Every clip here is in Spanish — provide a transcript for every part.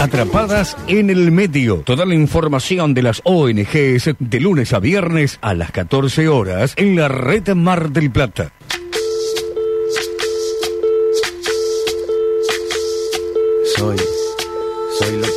Atrapadas en el medio. Toda la información de las ONGs de lunes a viernes a las 14 horas en la red Mar del Plata. Soy,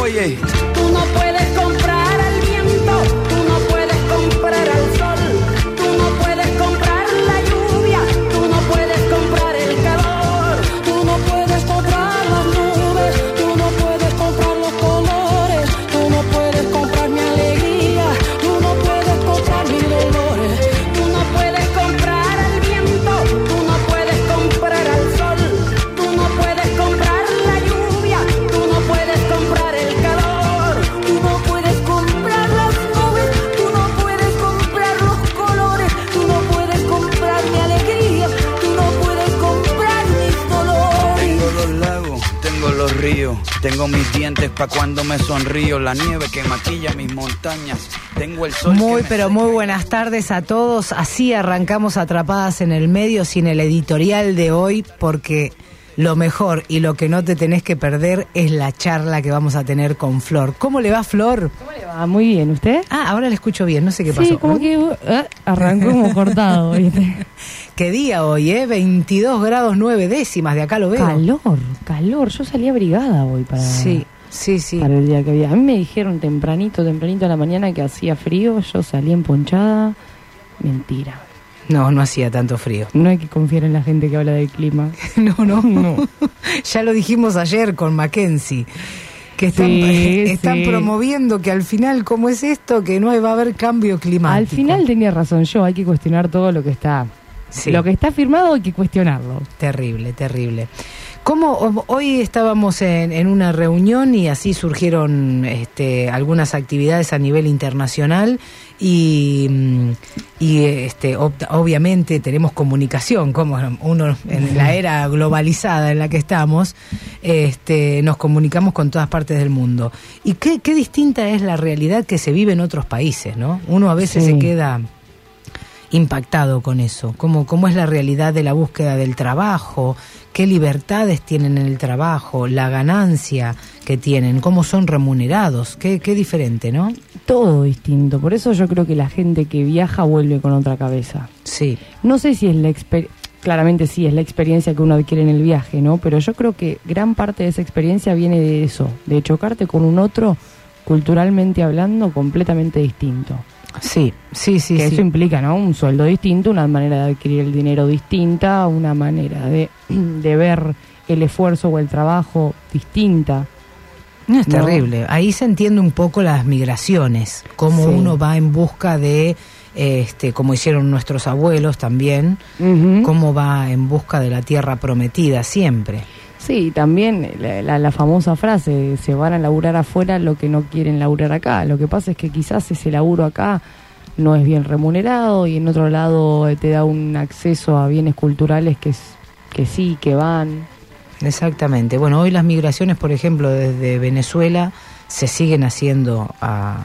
Oye, Tú no puedes comprar tengo mis dientes pa' cuando me sonrío, la nieve que maquilla mis montañas, tengo el sol. Muy, pero seca muy buenas tardes a todos. Así arrancamos atrapadas en el medio sin el editorial de hoy porque lo mejor y lo que no te tenés que perder es la charla que vamos a tener con Flor. ¿Cómo le va Flor? ¿Cómo le va? Muy bien, ¿usted? Ah, ahora le escucho bien, no sé qué pasó. Sí, como que ah, arrancó como cortado, ¿viste? ¿Qué día hoy, eh? 22 grados 9 décimas, de acá lo veo. Calor, calor. Yo salí abrigada hoy para, Sí, sí, sí. para el día que había. A mí me dijeron tempranito, tempranito en la mañana que hacía frío. Yo salí emponchada. Mentira. No, no hacía tanto frío. No hay que confiar en la gente que habla del clima. No, no, No. ya lo dijimos ayer con Mackenzie. Que están, Sí, están sí. promoviendo que al final, ¿cómo es esto? Que no va a haber cambio climático. Al final tenía razón yo. Hay que cuestionar todo lo que está. Sí. Lo que está firmado hay que cuestionarlo. Terrible, terrible. ¿Cómo hoy estábamos en, en una reunión y así surgieron este, algunas actividades a nivel internacional y, mm, y este, ob- obviamente tenemos comunicación, como uno en la era globalizada en la que estamos, este, nos comunicamos con todas partes del mundo. Y qué, qué distinta es la realidad que se vive en otros países, ¿no? Uno a veces Sí. se queda impactado con eso, cómo, cómo es la realidad de la búsqueda del trabajo, qué libertades tienen en el trabajo, la ganancia que tienen, cómo son remunerados, qué, qué diferente, ¿no? Todo distinto. Por eso yo creo que la gente que viaja vuelve con otra cabeza. Sí, No sé si es la experiencia, claramente sí, es la experiencia que uno adquiere en el viaje, ¿no? Pero yo creo que gran parte de esa experiencia viene de eso, de chocarte con un otro, culturalmente hablando, completamente distinto. Sí, sí, sí. que sí. eso implica, ¿no? Un sueldo distinto, una manera de adquirir el dinero distinta, una manera de, de ver el esfuerzo o el trabajo distinta. No, es No. terrible. Ahí se entiende un poco las migraciones, cómo Sí. uno va en busca de, este, como hicieron nuestros abuelos también, Ujú. cómo va en busca de la tierra prometida siempre. Sí, también la, la- la famosa frase, se van a laburar afuera lo que no quieren laburar acá. Lo que pasa es que quizás ese laburo acá no es bien remunerado y en otro lado eh, te da un acceso a bienes culturales que, es- que sí, que van. Exactamente. Bueno, hoy las migraciones, por ejemplo, desde Venezuela se siguen haciendo a,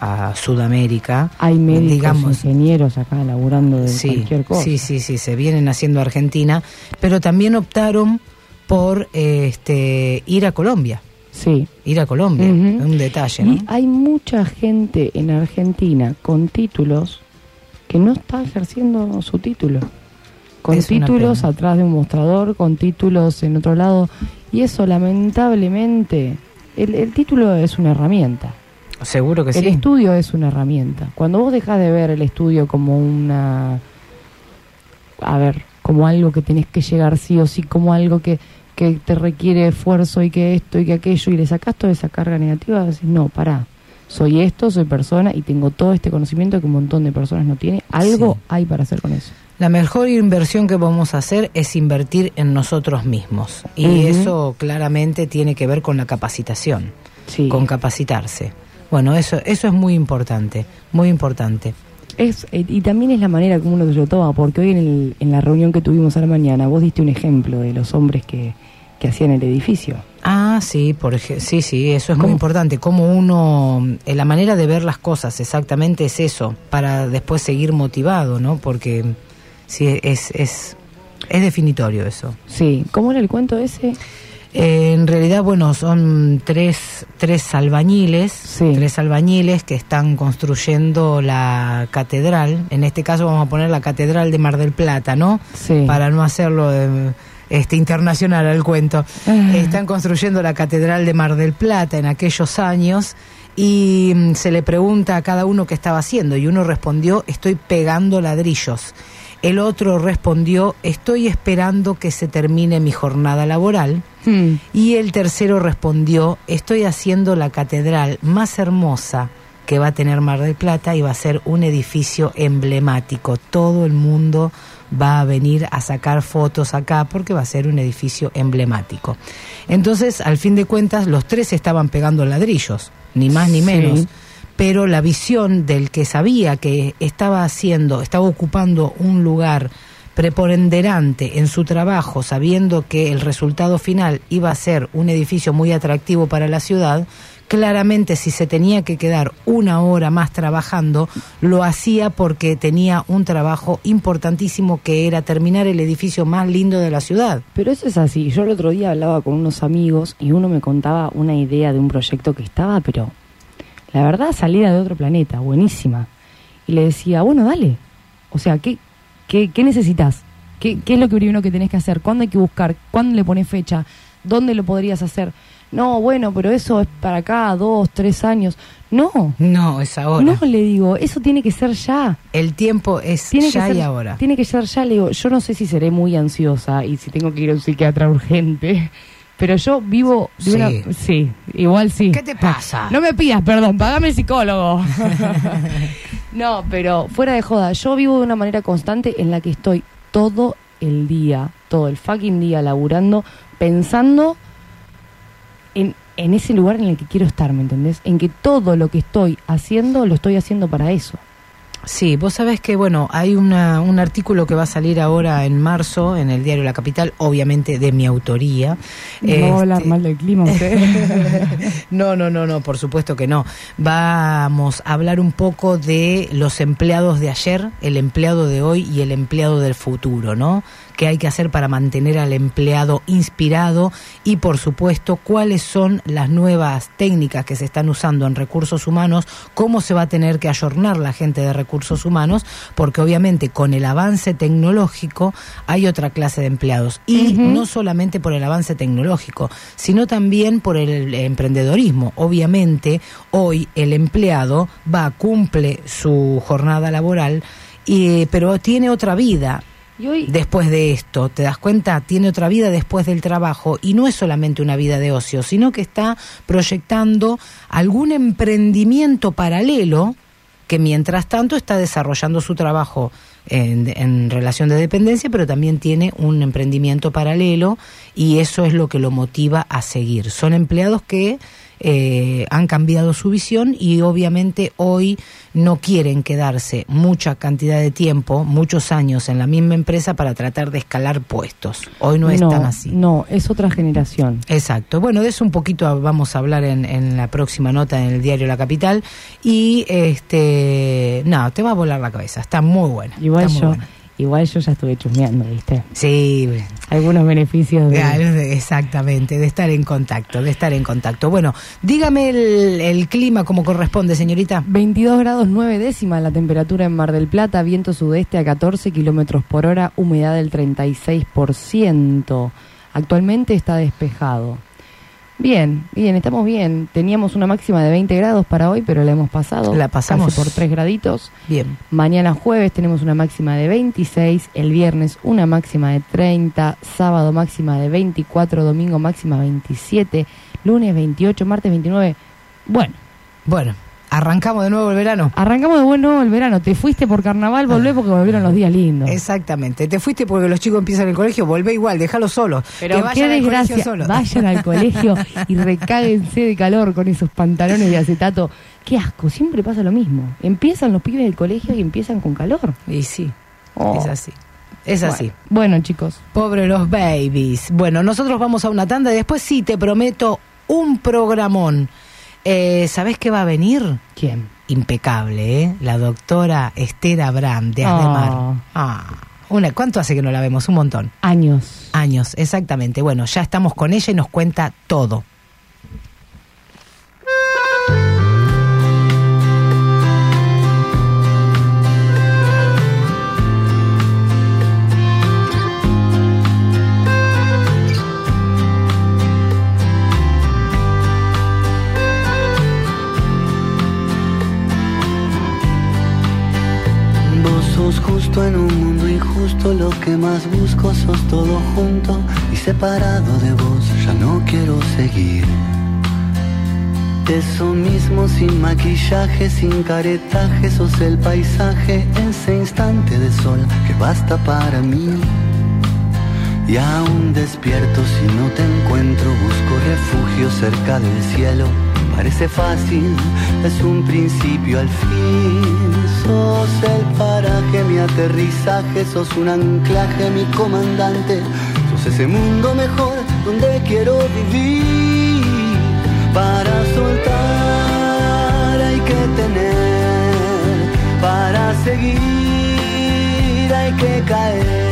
a Sudamérica. Hay médicos, digamos, ingenieros acá laburando de sí, cualquier cosa. sí, sí, sí, se vienen haciendo a Argentina, pero también optaron por este, ir a Colombia. Sí. Ir a Colombia, un detalle, ¿no? Y hay mucha gente en Argentina con títulos que no está ejerciendo su título. Con Es títulos atrás de un mostrador, con títulos en otro lado. Y eso lamentablemente, el, el título es una herramienta. Seguro que el sí. estudio es una herramienta. Cuando vos dejas de ver el estudio como una, a ver, como algo que tenés que llegar sí o sí, como algo que, que te requiere esfuerzo y que esto y que aquello, y le sacás toda esa carga negativa, decís, no, pará, soy esto, soy persona y tengo todo este conocimiento que un montón de personas no tiene. Algo Sí. hay para hacer con eso. La mejor inversión que vamos a hacer es invertir en nosotros mismos. Y eso claramente tiene que ver con la capacitación, Sí. con capacitarse. Bueno, eso, eso es muy importante, muy importante. Es, eh, y también es la manera como uno se lo toma, porque hoy en, el- en la reunión que tuvimos a la mañana, vos diste un ejemplo de los hombres que, que hacían el edificio. Ah, sí, por sí, sí, eso es muy importante. Como uno, eh, la manera de ver las cosas exactamente es eso, para después seguir motivado, ¿no? Porque sí, es, es, es definitorio eso. Sí, ¿cómo era el cuento ese? Eh, en realidad, bueno, son tres, tres albañiles, Sí. tres albañiles que están construyendo la catedral. En este caso vamos a poner la catedral de Mar del Plata, ¿no? Sí. Para no hacerlo eh, este internacional al cuento. Ah. Están construyendo la catedral de Mar del Plata en aquellos años y mm, se le pregunta a cada uno qué estaba haciendo y uno respondió, estoy pegando ladrillos. El otro respondió, estoy esperando que se termine mi jornada laboral. Hmm. Y el tercero respondió, estoy haciendo la catedral más hermosa que va a tener Mar del Plata y va a ser un edificio emblemático. Todo el mundo va a venir a sacar fotos acá porque va a ser un edificio emblemático. Entonces, al fin de cuentas, los tres estaban pegando ladrillos, ni más ni Sí. Pero la visión del que sabía que estaba haciendo, estaba ocupando un lugar preponderante en su trabajo, sabiendo que el resultado final iba a ser un edificio muy atractivo para la ciudad, claramente si se tenía que quedar una hora más trabajando, lo hacía porque tenía un trabajo importantísimo que era terminar el edificio más lindo de la ciudad. Pero eso es así. Yo el otro día hablaba con unos amigos y uno me contaba una idea de un proyecto que estaba, pero la verdad salida de otro planeta, buenísima. Y le decía, bueno, dale. O sea, ¿qué, qué, qué necesitas? ¿Qué, ¿Qué es lo que primero que tenés que hacer? ¿Cuándo hay que buscar? ¿Cuándo le pones fecha? ¿Dónde lo podrías hacer? No, bueno, pero eso es para acá, dos, tres años. No, No, es ahora. no le digo, eso tiene que ser ya. El tiempo es Tiene ya que ser, y ahora. Tiene que ser ya, le digo, yo no sé si seré muy ansiosa y si tengo que ir a un psiquiatra urgente, pero yo vivo de Sí. una... Sí, igual sí. ¿Qué te pasa? No me pidas perdón, pagame el psicólogo. no, pero fuera de joda, yo vivo de una manera constante en la que estoy todo el día, todo el fucking día laburando, pensando en, en ese lugar en el que quiero estar, ¿me entendés? En que todo lo que estoy haciendo lo estoy haciendo para eso. Sí, vos sabés que, bueno, hay una, un artículo que va a salir ahora en marzo en el diario La Capital, obviamente de mi autoría. No va a hablar Este, mal del clima usted. no, no, no, no, por supuesto que no. Vamos a hablar un poco de los empleados de ayer, el empleado de hoy y el empleado del futuro, ¿no? ¿Qué hay que hacer para mantener al empleado inspirado? Y, por supuesto, cuáles son las nuevas técnicas que se están usando en recursos humanos, cómo se va a tener que ayornar la gente de recursos humanos, porque obviamente con el avance tecnológico hay otra clase de empleados. Y no solamente por el avance tecnológico, sino también por el emprendedorismo. Obviamente, hoy el empleado va, cumple su jornada laboral, y, pero tiene otra vida Después de esto. ¿Te das cuenta? Tiene otra vida después del trabajo y no es solamente una vida de ocio, sino que está proyectando algún emprendimiento paralelo que mientras tanto está desarrollando su trabajo en, en relación de dependencia, pero también tiene un emprendimiento paralelo y eso es lo que lo motiva a seguir. Son empleados que eh, han cambiado su visión y obviamente hoy no quieren quedarse mucha cantidad de tiempo, muchos años en la misma empresa para tratar de escalar puestos. Hoy no, es tan así. No, es otra generación. Exacto. Bueno, de eso un poquito vamos a hablar en, en la próxima nota en el diario La Capital. Y este, no, te va a volar la cabeza. Está muy buena. Igual está muy yo, buena. Igual yo ya estuve chusmeando, ¿viste? Sí, Algunos beneficios de... Exactamente, de estar en contacto, de estar en contacto. Bueno, dígame el, el clima como corresponde, señorita. 22 grados 9 décimas la temperatura en Mar del Plata, viento sudeste a 14 kilómetros por hora, humedad del 36%. Actualmente está despejado. Bien, bien, estamos bien. Teníamos una máxima de 20 grados para hoy, pero la hemos pasado. La pasamos. Casi por 3 graditos. Bien. Mañana jueves tenemos una máxima de 26, el viernes una máxima de 30, sábado máxima de 24, domingo máxima 27, lunes 28, martes 29. Bueno, Bueno, arrancamos de nuevo el verano. arrancamos de bueno el verano. Te fuiste por carnaval, volvé porque volvieron los días lindos. Exactamente. Te fuiste porque los chicos empiezan el colegio, volvé igual, déjalos solos. Pero que qué al desgracia, solos. vayan al colegio y recáguense de calor con esos pantalones de acetato. Qué asco, siempre pasa lo mismo. Empiezan los pibes del colegio y empiezan con calor. Y sí, Oh. es así. Es así. Bueno, bueno, chicos, Pobre los babies. Bueno, nosotros vamos a una tanda y después sí, te prometo un programón. Eh, ¿Sabés qué va a venir? ¿quién? Impecable, ¿eh? La doctora Esther Abraham de Ah. Ademar. Ah, una, ¿Cuánto hace que no la vemos? Un montón. Años. Años, exactamente. Bueno, ya estamos con ella y nos cuenta todo. En un mundo injusto, lo que más busco sos todo junto y separado de vos, ya no quiero seguir. Eso mismo sin maquillaje, sin caretaje, sos el paisaje, ese instante de sol que basta para mí. Y aún despierto si no te encuentro, busco refugio cerca del cielo. Parece fácil, es un principio al fin. Sos el paraje, mi aterrizaje, sos un anclaje, mi comandante. Sos ese mundo mejor donde quiero vivir. Para soltar hay que tener, para seguir hay que caer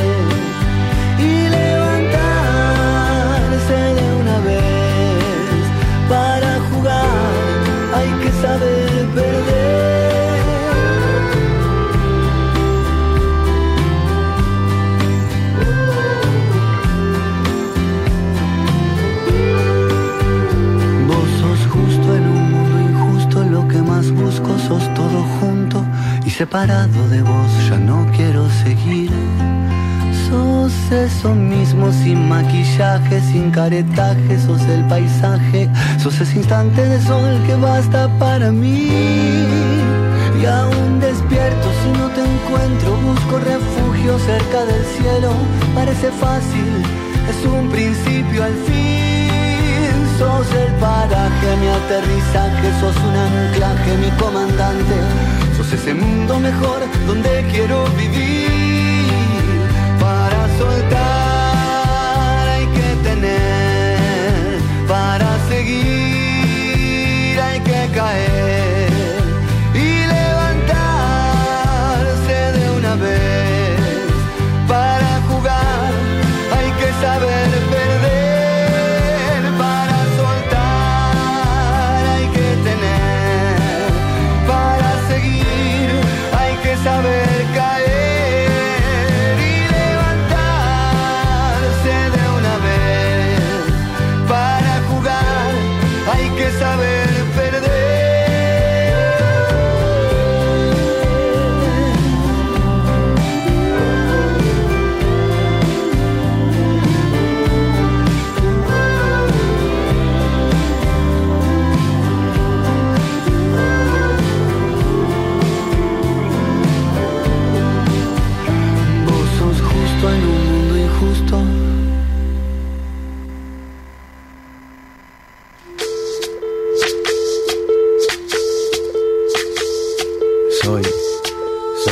separado de vos ya no quiero seguir. Sos eso mismo sin maquillaje, sin caretaje, sos el paisaje, sos ese instante de sol que basta para mí. Y aún despierto si no te encuentro, busco refugio cerca del cielo, parece fácil, es un principio al fin. Sos el paraje, mi aterrizaje, sos un anclaje, mi comandante, ese mundo mejor donde quiero vivir.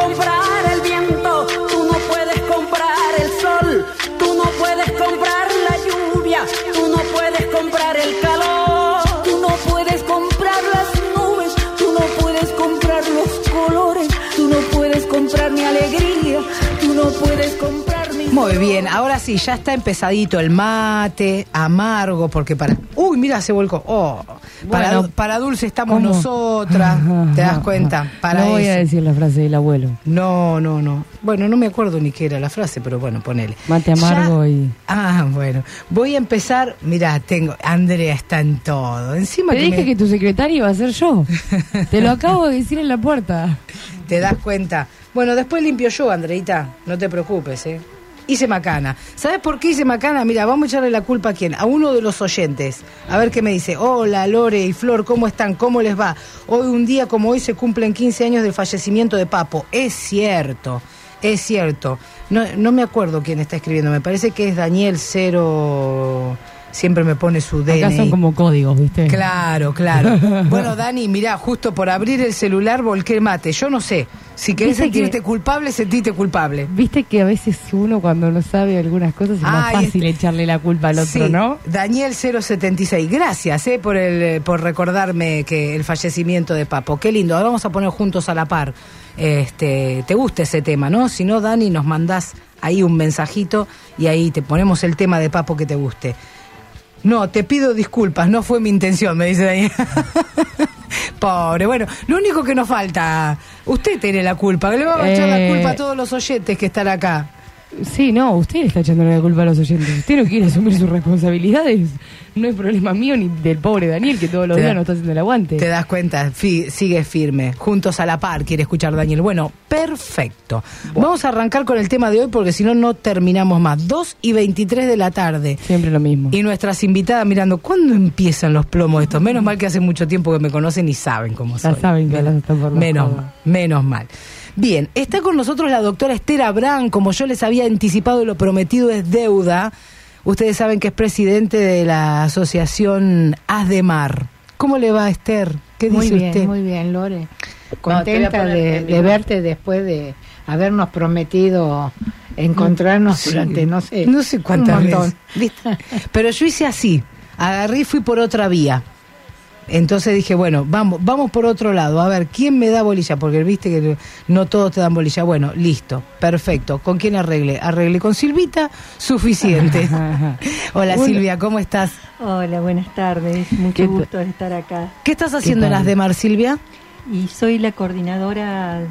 Comprar el viento, tú no puedes comprar el sol, tú no puedes comprar la lluvia, tú no puedes comprar el calor, tú no puedes comprar las nubes, tú no puedes comprar los colores, tú no puedes comprar mi alegría, tú no puedes comprar mi Muy bien, ahora sí, ya está empezadito el mate, amargo, porque para... Uy, mira, se volcó. Oh, Bueno, para dulce estamos ¿cómo? nosotras, ¿te das cuenta? Para no voy a eso. decir la frase del abuelo. No, no, no. Bueno, no me acuerdo ni qué era la frase, pero bueno, ponele. Mate amargo Ya- y- Ah, bueno. Voy a empezar. Mira, tengo. Andrea está en todo. Encima Te que dije me- que tu secretaria iba a ser yo. Te lo acabo de decir en la puerta. te das cuenta. Bueno, después limpio yo, Andreita. No te preocupes, ¿eh? Hice macana. ¿Sabes por qué hice macana? Mira, vamos a echarle la culpa a quién. A uno de los oyentes. A ver qué me dice. Hola, Lore y Flor, ¿cómo están? ¿Cómo les va? Hoy, un día como hoy, se cumplen 15 años del fallecimiento de Papo. Es cierto. Es cierto. No, no me acuerdo quién está escribiendo. Me parece que es Daniel Cero. Siempre me pone su DNI. Acá son como códigos, ¿viste? Claro, claro. Bueno, Dani, mirá, justo por abrir el celular volqué el mate. Yo no sé. Si querés sentirte que- culpable, sentite culpable. Viste que a veces uno cuando no sabe algunas cosas es más Ay, fácil este- echarle la culpa al otro, Sí, ¿no? Daniel 076. Gracias eh, por, el, por recordarme que el fallecimiento de Papo. Qué lindo. Ahora vamos a poner juntos a la par. Este, ¿Te gusta ese tema, no? Si no, Dani, nos mandás ahí un mensajito y ahí te ponemos el tema de Papo que te guste. No, te pido disculpas, no fue mi intención, me dice Daniel. Pobre, bueno, lo único que nos falta, usted tiene la culpa, que le vamos a echar la Eh. culpa a todos los oyentes que están acá. Sí, no, usted está echando la culpa a los oyentes. Usted no quiere asumir sus responsabilidades. No es problema mío ni del pobre Daniel que todos los Te da- días no está haciendo el aguante. Te das cuenta, sigue firme, juntos a la par, quiere escuchar Daniel. Bueno, perfecto. Vamos a arrancar con el tema de hoy porque si no, no terminamos más. 2 y 23 de la tarde. Siempre lo mismo. Y nuestras invitadas mirando, ¿cuándo empiezan los plomos estos? Menos mal que hace mucho tiempo que me conocen y saben cómo Ya soy. saben que menos, las están por menos, joda. menos mal. Bien, está con nosotros la doctora Esther Abraham, como yo les había anticipado, lo prometido es deuda. Ustedes saben que es presidente de la asociación Haz de Mar. ¿Cómo le va, Esther? ¿Qué Muy dice bien, usted? muy bien, Lore. Contenta de, verte después de habernos prometido encontrarnos durante, no sé, No sé cuántas un montón. veces. ¿Viste? Pero yo hice así. Agarré y fui por otra vía. Entonces dije, bueno, vamos, vamos por otro lado, a ver, ¿quién me da bolilla? Porque viste que no todos te dan bolilla. Bueno, listo, perfecto. ¿Con quién arreglé? Arreglé con Silvita, suficiente. Hola Silvia, ¿cómo estás? Hola, buenas tardes. Mucho ¿Qué gusto de estar acá. ¿Qué estás haciendo en las de Mar, Silvia? Y soy la coordinadora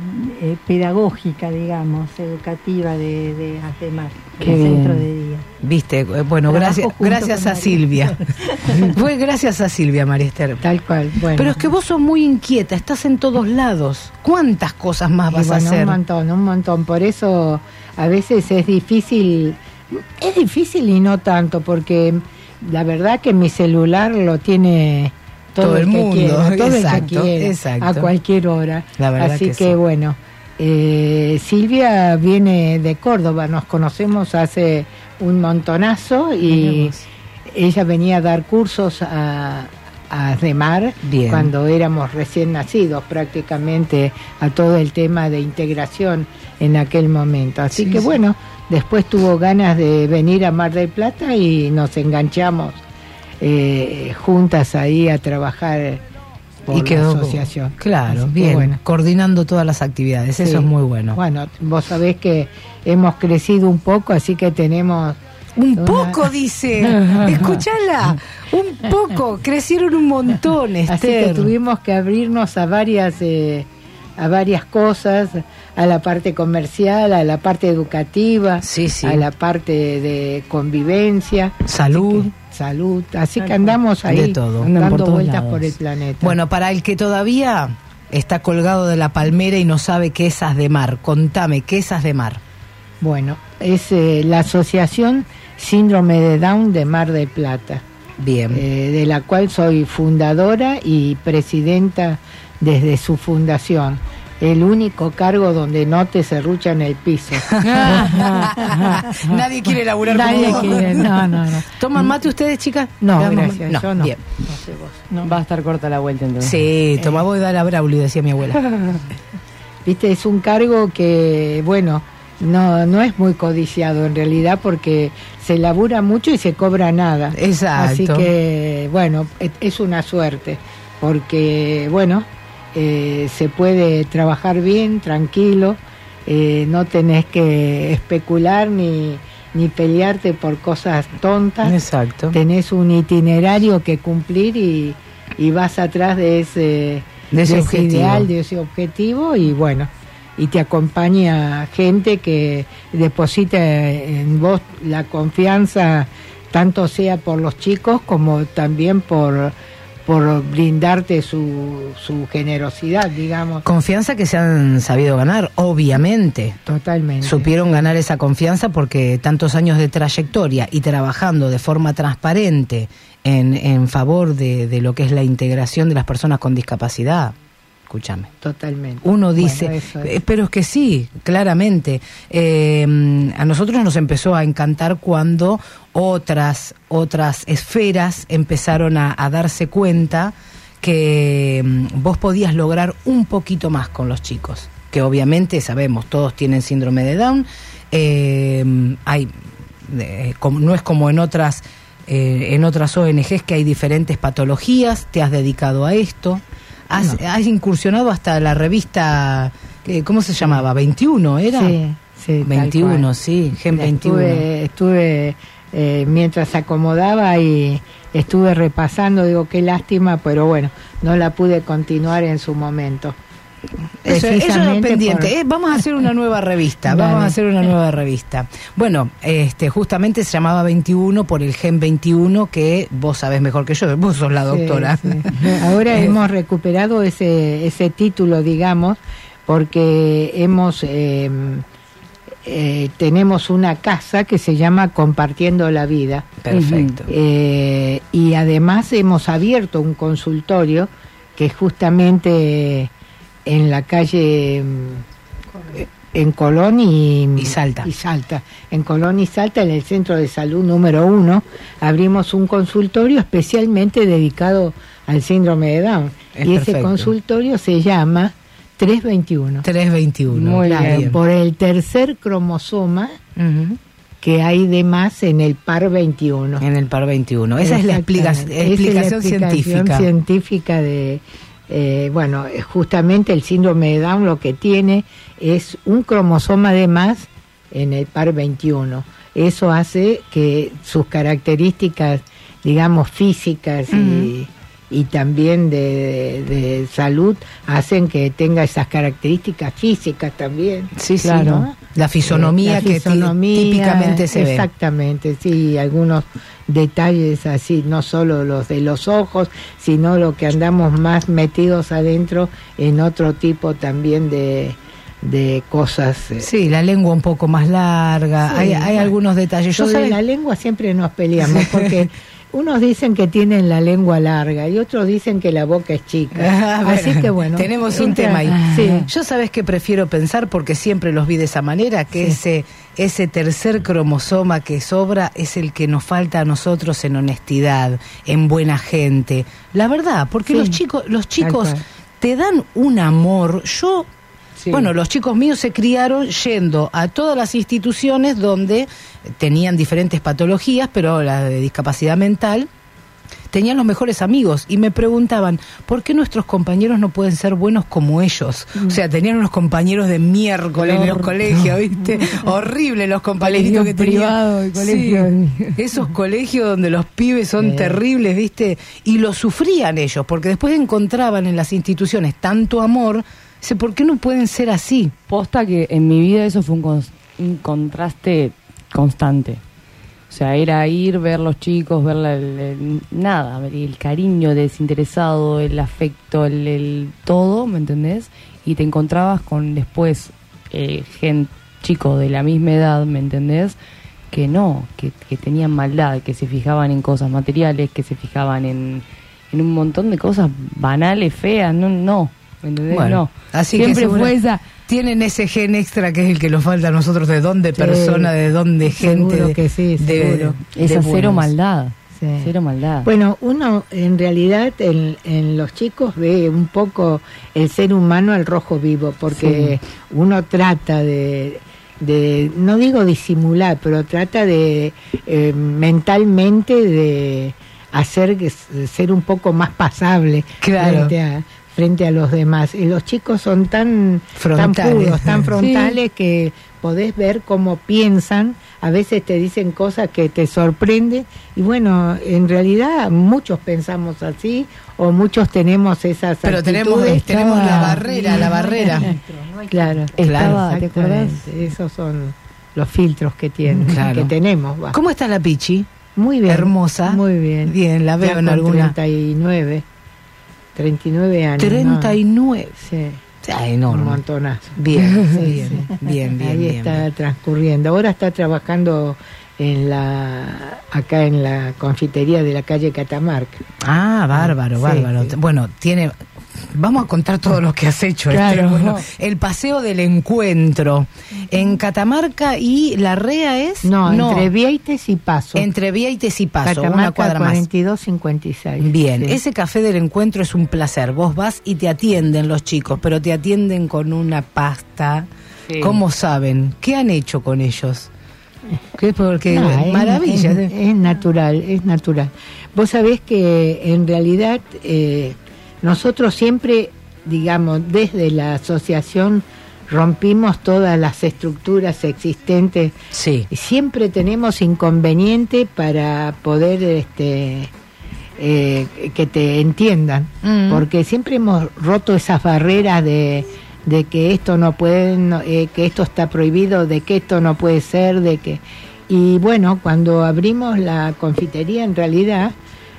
eh, pedagógica, digamos, educativa de, de Qué el centro de día. Viste, eh, bueno, Trabajo gracias, gracias a María. Silvia. Fue gracias a Silvia, María Esther. Tal cual. Bueno. Pero es que vos sos muy inquieta, estás en todos lados. ¿Cuántas cosas más Y vas bueno, a hacer? Un montón, un montón. Por eso a veces es difícil, es difícil y no tanto, porque la verdad que mi celular lo tiene todo, Todo el que mundo, quiera, todo el exacto, que quiera, exacto. a cualquier hora. La verdad Así que que, sí. bueno, eh, Silvia viene de Córdoba, nos conocemos hace un montonazo y ella venía a dar cursos a, a Remar Bien. cuando éramos recién nacidos prácticamente a todo el tema de integración en aquel momento. Así Sí, que sí. bueno, después tuvo ganas de venir a Mar del Plata y nos enganchamos eh, juntas ahí a trabajar por y quedó la asociación. Claro, Así bien, bueno. coordinando todas las actividades, Sí. eso es muy bueno. Bueno, vos sabés que hemos crecido un poco, así que tenemos Un Una- poco, dice. Escúchala. Un poco. Crecieron un montón, Así que Esther. tuvimos que abrirnos a varias eh, a varias cosas, a la parte comercial, a la parte educativa, Sí, sí. a la parte de convivencia, Salud. Salud. Así que andamos ahí De todo. Andan por dando vueltas lados. por el planeta. Bueno, para el que todavía está colgado de la palmera y no sabe qué es Asdemar, contame, ¿qué es Asdemar? Bueno, es eh, la Asociación Síndrome de Down de Mar del Plata. Bien. eh, de la cual soy fundadora y presidenta desde su fundación. El único cargo donde no te serruchan el piso. Nadie quiere laburar Nadie como quiere, no, no, no. ¿Toman mate ustedes, chicas? No, ¿Le damos gracias, mate? yo no. Bien. No sé vos. Va a estar corta la vuelta entonces. Sí, toma vos y dale a Braulio, decía mi abuela. Viste, es un cargo que, bueno, no, no es muy codiciado en realidad porque se labura mucho y se cobra nada. Exacto. Así que, bueno, es una suerte porque, bueno, eh, se puede trabajar bien, tranquilo, eh, no tenés que especular ni, ni pelearte por cosas tontas. Exacto. Tenés un itinerario que cumplir y, y vas atrás de ese, De ese objetivo. ideal, de ese objetivo y bueno, y te acompaña gente que deposita en vos la confianza, tanto sea por los chicos como también por, por brindarte su, su generosidad, digamos. Confianza que se han sabido ganar, obviamente. Totalmente. Supieron ganar esa confianza porque tantos años de trayectoria y trabajando de forma transparente en, en favor de, de lo que es la integración de las personas con discapacidad. Escúchame. Totalmente. Uno dice, es. eh, pero es que sí, claramente. Eh, a nosotros nos empezó a encantar cuando otras, otras esferas empezaron a, a darse cuenta que mm, vos podías lograr un poquito más con los chicos. Que obviamente sabemos, todos tienen síndrome de Down. eh, hay, eh, como- no es como en otras, eh, en otras ONGs que hay diferentes patologías. Te has dedicado a esto. Has, has incursionado hasta la revista, eh, ¿cómo se llamaba? 21, ¿era? Sí, sí, tal 21, cual. sí, Gen 21. Estuve, estuve eh, mientras acomodaba y estuve repasando, digo, qué lástima, pero bueno, no la pude continuar en su momento. Eso, eso es pendiente. por- Eh, vamos a hacer una nueva revista. Vamos a hacer una nueva revista. Bueno, este, justamente se llamaba 21 por el gen 21 que vos sabés mejor que yo. Vos sos la doctora. sí. Ahora Eh, hemos recuperado ese, ese título, digamos, porque hemos eh, eh, tenemos una casa que se llama Compartiendo la Vida. Perfecto. Eh, y además hemos abierto un consultorio que justamente en la calle mm, en Colón y, Y Salta. y Salta. En Colón y Salta, en el centro de salud número uno, abrimos un consultorio especialmente dedicado al síndrome de Down. Es y ese consultorio se llama 321. 321. Muy bien. por el tercer cromosoma que hay de más en el par 21. En el par 21. Esa es la explica- Exactamente. Esa es explicación, explicación científica. científica de, eh, bueno, justamente el síndrome de Down lo que tiene es un cromosoma de más en el par 21. Eso hace que sus características, digamos, físicas y, y también de, de salud hacen que tenga esas características físicas también. Sí, sí, Claro. ¿no? La fisonomía La que típicamente se ve. Exactamente, sí, algunos detalles así, no solo los de los ojos, sino lo que andamos más metidos adentro en otro tipo también de, de cosas. eh. Sí, la lengua un poco más larga, Sí, hay, hay algunos detalles. Yo Sobre la lengua siempre nos peleamos porque unos dicen que tienen la lengua larga y otros dicen que la boca es chica. Ah, bueno, Así que bueno, tenemos un tema ahí. Sí. Yo sabes que prefiero pensar porque siempre los vi de esa manera que Sí. ese ese tercer cromosoma que sobra es el que nos falta a nosotros en honestidad, en buena gente. La verdad, porque Sí, los chicos los chicos te dan un amor. Yo Sí. Bueno, los chicos míos se criaron yendo a todas las instituciones donde tenían diferentes patologías, pero la de discapacidad mental, tenían los mejores amigos y me preguntaban, ¿por qué nuestros compañeros no pueden ser buenos como ellos? O sea, tenían unos compañeros de miércoles en los colegios, ¿viste? Horrible los compañeritos que tenían. colegio- Sí, esos colegios donde los pibes son Sí. terribles, ¿viste? Y lo sufrían ellos, porque después encontraban en las instituciones tanto amor, dice, ¿por qué no pueden ser así? Posta que en mi vida eso fue un, cons- un contraste constante. O sea, era ir, ver los chicos, ver la- el, nada, el cariño desinteresado, el afecto, el, el todo, ¿me entendés? Y te encontrabas con después eh, gen- chicos de la misma edad, ¿me entendés? Que no, que, que tenían maldad, que se fijaban en cosas materiales, que se fijaban en, en un montón de cosas banales, feas, no, no, ¿me entendés? Bueno, no. así que Siempre segura- fue esa... Tienen ese gen extra que es el que nos falta a nosotros, de dónde persona, de dónde gente. seguro de- que sí, de- seguro. de Esa cero maldad. Sí. Cero maldad. Bueno, uno en realidad en, en los chicos ve un poco el ser humano al rojo vivo, porque uno trata de, de, no digo disimular, pero trata de eh, mentalmente de hacer que ser un poco más pasable Claro. frente a frente a los demás. Y los chicos son tan tan Frontales. puros, tan Sí. frontales que podés ver cómo piensan, a veces te dicen cosas que te sorprenden y bueno, en realidad muchos pensamos así o muchos tenemos esas Pero tenemos, actitudes. tenemos la Estaba- barrera, la barrera. Claro, Estaba, ¿te acordás? Esos son los filtros que tienen, Claro. que tenemos. va. ¿Cómo está la Pichi? Muy bien. Hermosa. Muy bien. Bien, la veo Ya en con alguna. 39, 39 años. ¿no? 39. Sí. Ah, Un enorme. montonazo. Bien, Sí, bien, sí. bien, bien, Ahí bien, está bien. transcurriendo. Ahora está trabajando en la acá en la confitería de la calle Catamarca. Ah, bárbaro, bárbaro. sí. Bueno, tiene. Vamos a contar todo lo que has hecho. Claro. Bueno, el paseo del encuentro en Catamarca y la REA es. No, entre Vieites y Paso. entre Vieites y Paso, una cuadra más. 4256. Bien, Sí. ese café del encuentro es un placer. Vos vas y te atienden los chicos, pero te atienden con una pasta. Sí. ¿Cómo saben? ¿Qué han hecho con ellos? ¿Qué? Porque No, es- maravilla. Es, es natural, es natural. Vos sabés que en realidad eh, nosotros siempre, digamos, desde la asociación rompimos todas las estructuras existentes. Sí. Siempre tenemos inconveniente para poder este, eh, que te entiendan, Mm. porque siempre hemos roto esas barreras de, de que esto no puede, no- eh, que esto está prohibido, de que esto no puede ser, de que y bueno cuando abrimos la confitería en realidad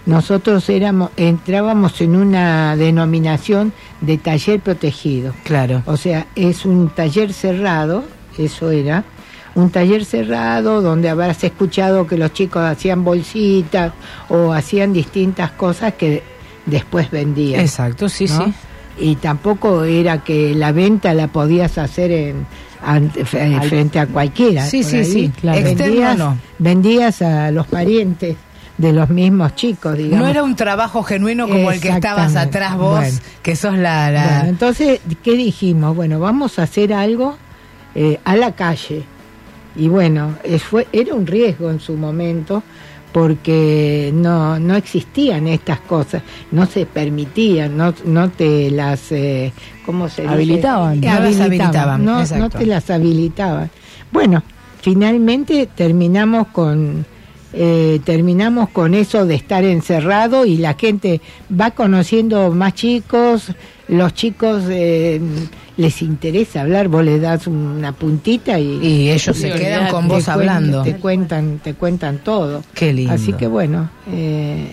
nosotros éramos entrábamos en una denominación de taller protegido. Claro. O sea, es un taller cerrado, eso era, un taller cerrado donde habrás escuchado que los chicos hacían bolsitas o hacían distintas cosas que después vendían. Exacto, sí, ¿no? sí. Y tampoco era que la venta la podías hacer en ante- f- frente a cualquiera. Sí, sí, ahí. sí, claro. Externo Vendías, no. vendías a los parientes de los mismos chicos, digamos. No era un trabajo genuino como el que estabas atrás vos, Bueno. que sos la... la- Bueno, entonces, ¿qué dijimos? Bueno, vamos a hacer algo eh, a la calle. y bueno, es- fue, era un riesgo en su momento porque no, no existían estas cosas, no se permitían, no, no te las, eh, ¿cómo se dice? Habilitaban. Eh, habilitaban, no, no te las habilitaban. Bueno, finalmente terminamos con eh, terminamos con eso de estar encerrado y la gente va conociendo más chicos, los chicos eh, les interesa hablar, vos les das una puntita y, Y ellos se quedan con vos hablando. Te cuentan, te cuentan todo. Qué lindo. Así que bueno, eh,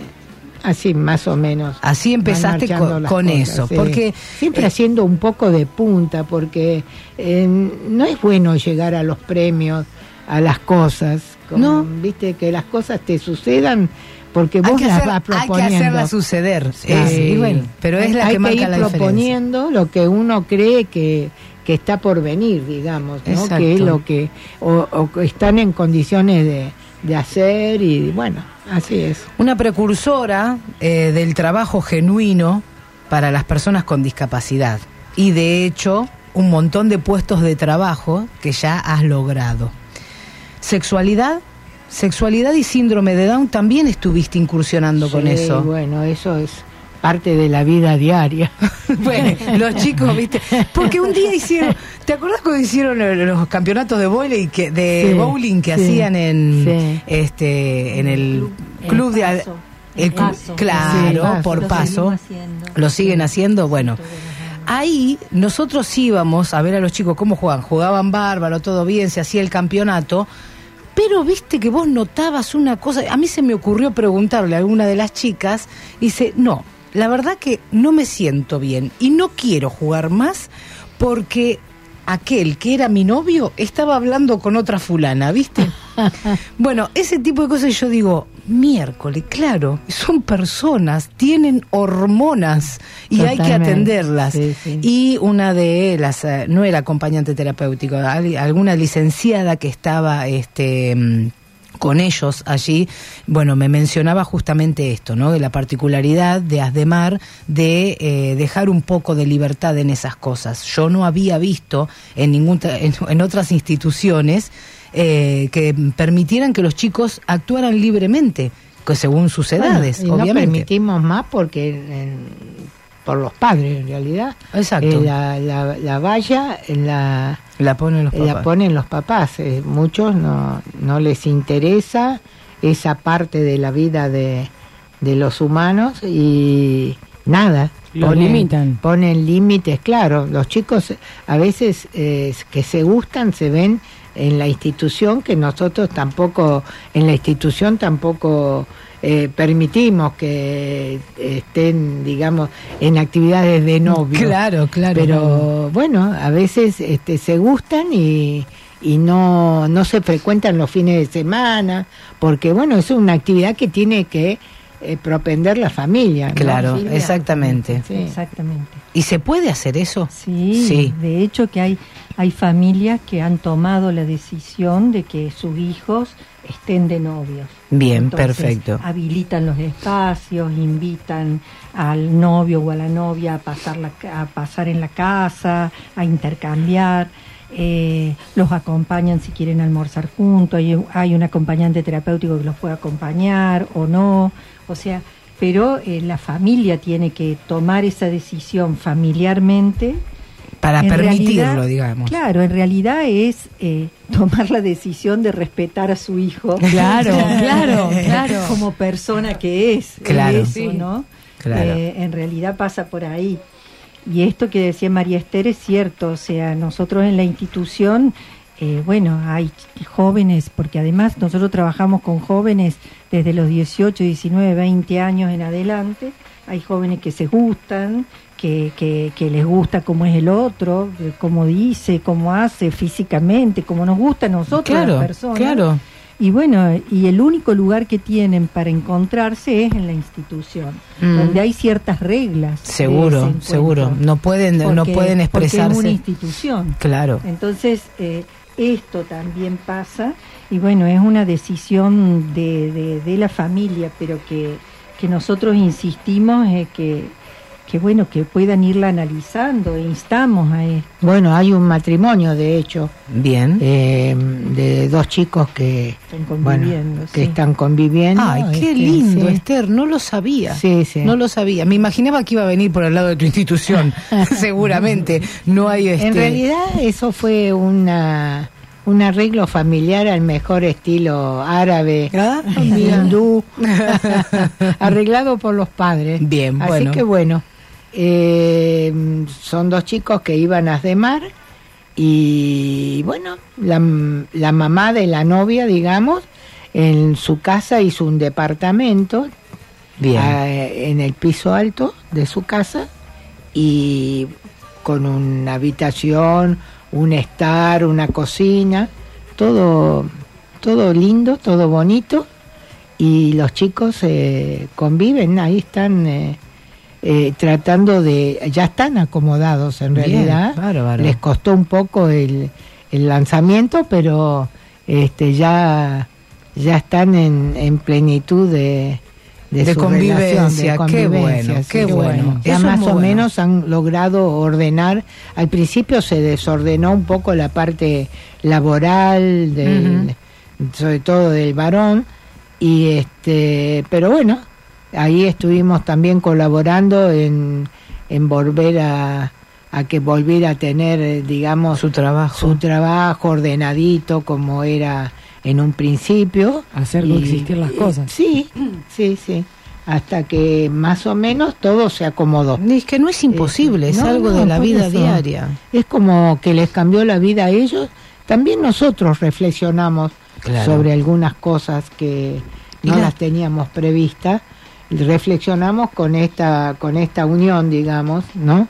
así más o menos. Así empezaste con, las con cosas, eso, porque siempre eh, haciendo un poco de punta, porque eh, no es bueno llegar a los premios, a las cosas. No. Viste que las cosas te sucedan porque vos que, las hacer- vas hay que proponiendo. hacerla suceder. Sí. Es- y bueno, pero es la Hay que marca ir la diferencia. proponiendo lo que uno cree que, que está por venir, digamos, ¿no? Exacto. que es lo que o, o que están en condiciones de, de hacer y bueno, así es. Una precursora eh, del trabajo genuino para las personas con discapacidad. Y de hecho, un montón de puestos de trabajo que ya has logrado. Sexualidad, sexualidad y síndrome de Down también estuviste incursionando con Sí, eso. Bueno, eso es parte de la vida diaria. Bueno, los chicos, ¿viste? Porque un día hicieron, ¿te acordás cuando hicieron los campeonatos de bowling que de Sí, bowling que sí, hacían en sí. este en el El club de el El clu- Paso. claro, Sí, por Lo paso. Lo siguen haciendo, bueno. Ahí nosotros íbamos a ver a los chicos cómo jugaban. Jugaban bárbaro, todo bien, se hacía el campeonato. Pero viste que vos notabas una cosa. A mí se me ocurrió preguntarle a alguna de las chicas. Y dice, no, la verdad que no me siento bien y no quiero jugar más porque aquel que era mi novio estaba hablando con otra fulana, ¿viste? bueno, ese tipo de cosas yo digo, miércoles, claro, son personas, tienen hormonas y hay que atenderlas. sí, sí. Y una de las, eh, no era acompañante terapéutico, al- alguna licenciada que estaba este, mm, con ellos allí, bueno, me mencionaba justamente esto, ¿no? De la particularidad de Asdemar de eh, dejar un poco de libertad en esas cosas. Yo no había visto en, ningún en, en otras instituciones eh, que permitieran que los chicos actuaran libremente, que según sus edades, Bueno, y no obviamente. permitimos más porque por los padres en realidad. Exacto. Eh, la, la, la valla la, La ponen los papás. la ponen los papás. Eh, muchos no, no les interesa esa parte de la vida de, de los humanos y nada. Los limitan. Ponen límites, claro. Los chicos a veces eh, que se gustan se ven en la institución que nosotros tampoco, en la institución tampoco eh, permitimos que estén, digamos, en actividades de novio. Claro, claro. Pero bueno, a veces este, se gustan y, y no, no se frecuentan los fines de semana, porque bueno, es una actividad que tiene que eh, propender la familia. ¿no, Claro, exactamente. Sí. Exactamente. ¿Y se puede hacer eso? Sí, Sí. de hecho que hay, hay familias que han tomado la decisión de que sus hijos estén de novios. Bien, Entonces, perfecto. Habilitan los espacios, invitan al novio o a la novia a pasar, la a pasar en la casa, a intercambiar, eh, los acompañan si quieren almorzar juntos, hay, hay un acompañante terapéutico que los puede acompañar o no, o sea, pero eh, la familia tiene que tomar esa decisión familiarmente Para en permitirlo, realidad, digamos. Claro, en realidad es eh, tomar la decisión de respetar a su hijo. Claro, claro, claro. Como persona que es. Claro. Eso, Sí. ¿no? Claro. Eh, en realidad pasa por ahí. Y esto que decía María Esther es cierto. O sea, nosotros en la institución, eh, bueno, hay jóvenes, porque además nosotros trabajamos con jóvenes desde los 18, 19, 20 años en adelante. Hay jóvenes que se gustan, que, que, que les gusta cómo es el otro, cómo dice, cómo hace físicamente, cómo nos gusta a nosotros Claro, las personas. claro. Y bueno, y el único lugar que tienen para encontrarse es en la institución, Mm. donde hay ciertas reglas. Seguro, seguro. No pueden, no pueden Porque es una expresarse. institución. Claro. Entonces, eh, esto también pasa, y bueno, es una decisión de, de, de la familia, pero que, que nosotros insistimos es que, que bueno, que puedan irla analizando, e instamos a esto. Bueno, hay un matrimonio, de hecho, Bien. eh, de dos chicos que, Están bueno, conviviendo, que están conviviendo. Ay, qué este, lindo, sí. Esther, no lo sabía. Sí, sí. No lo sabía. Me imaginaba que iba a venir por el lado de tu institución, seguramente. No hay este... En realidad eso fue una un arreglo familiar al mejor estilo árabe, Ah, hindú, arreglado por los padres. Bien, Así bueno. que bueno, eh, son dos chicos que iban a Asdemar y bueno, la, la mamá de la novia, digamos, en su casa hizo un departamento Bien. eh, en el piso alto de su casa y con una habitación, un estar, una cocina, todo, todo lindo, todo bonito y los chicos eh, conviven, ahí están eh, eh, tratando de, ya están acomodados en Bien, realidad, bárbaro. les costó un poco el, el lanzamiento, pero este ya ya están en, en plenitud de, De convivencia, relación, qué bueno, qué bueno. Ya Eso más o bueno. menos han logrado ordenar. Al principio se desordenó un poco la parte laboral, del, sobre todo del varón, y este, pero bueno, ahí estuvimos también colaborando en, en volver a, a que volviera a tener, eh, digamos, Su trabajo. su trabajo ordenadito como era en un principio. Hacer Y- coexistir las cosas. Sí, sí, sí. Hasta que más o menos todo se acomodó. Es que no es imposible, es No, algo no, de la vida eso. diaria. Es como que les cambió la vida a ellos. También nosotros reflexionamos Claro. sobre algunas cosas que no la- las teníamos previstas. Reflexionamos con esta con esta unión, digamos, ¿no?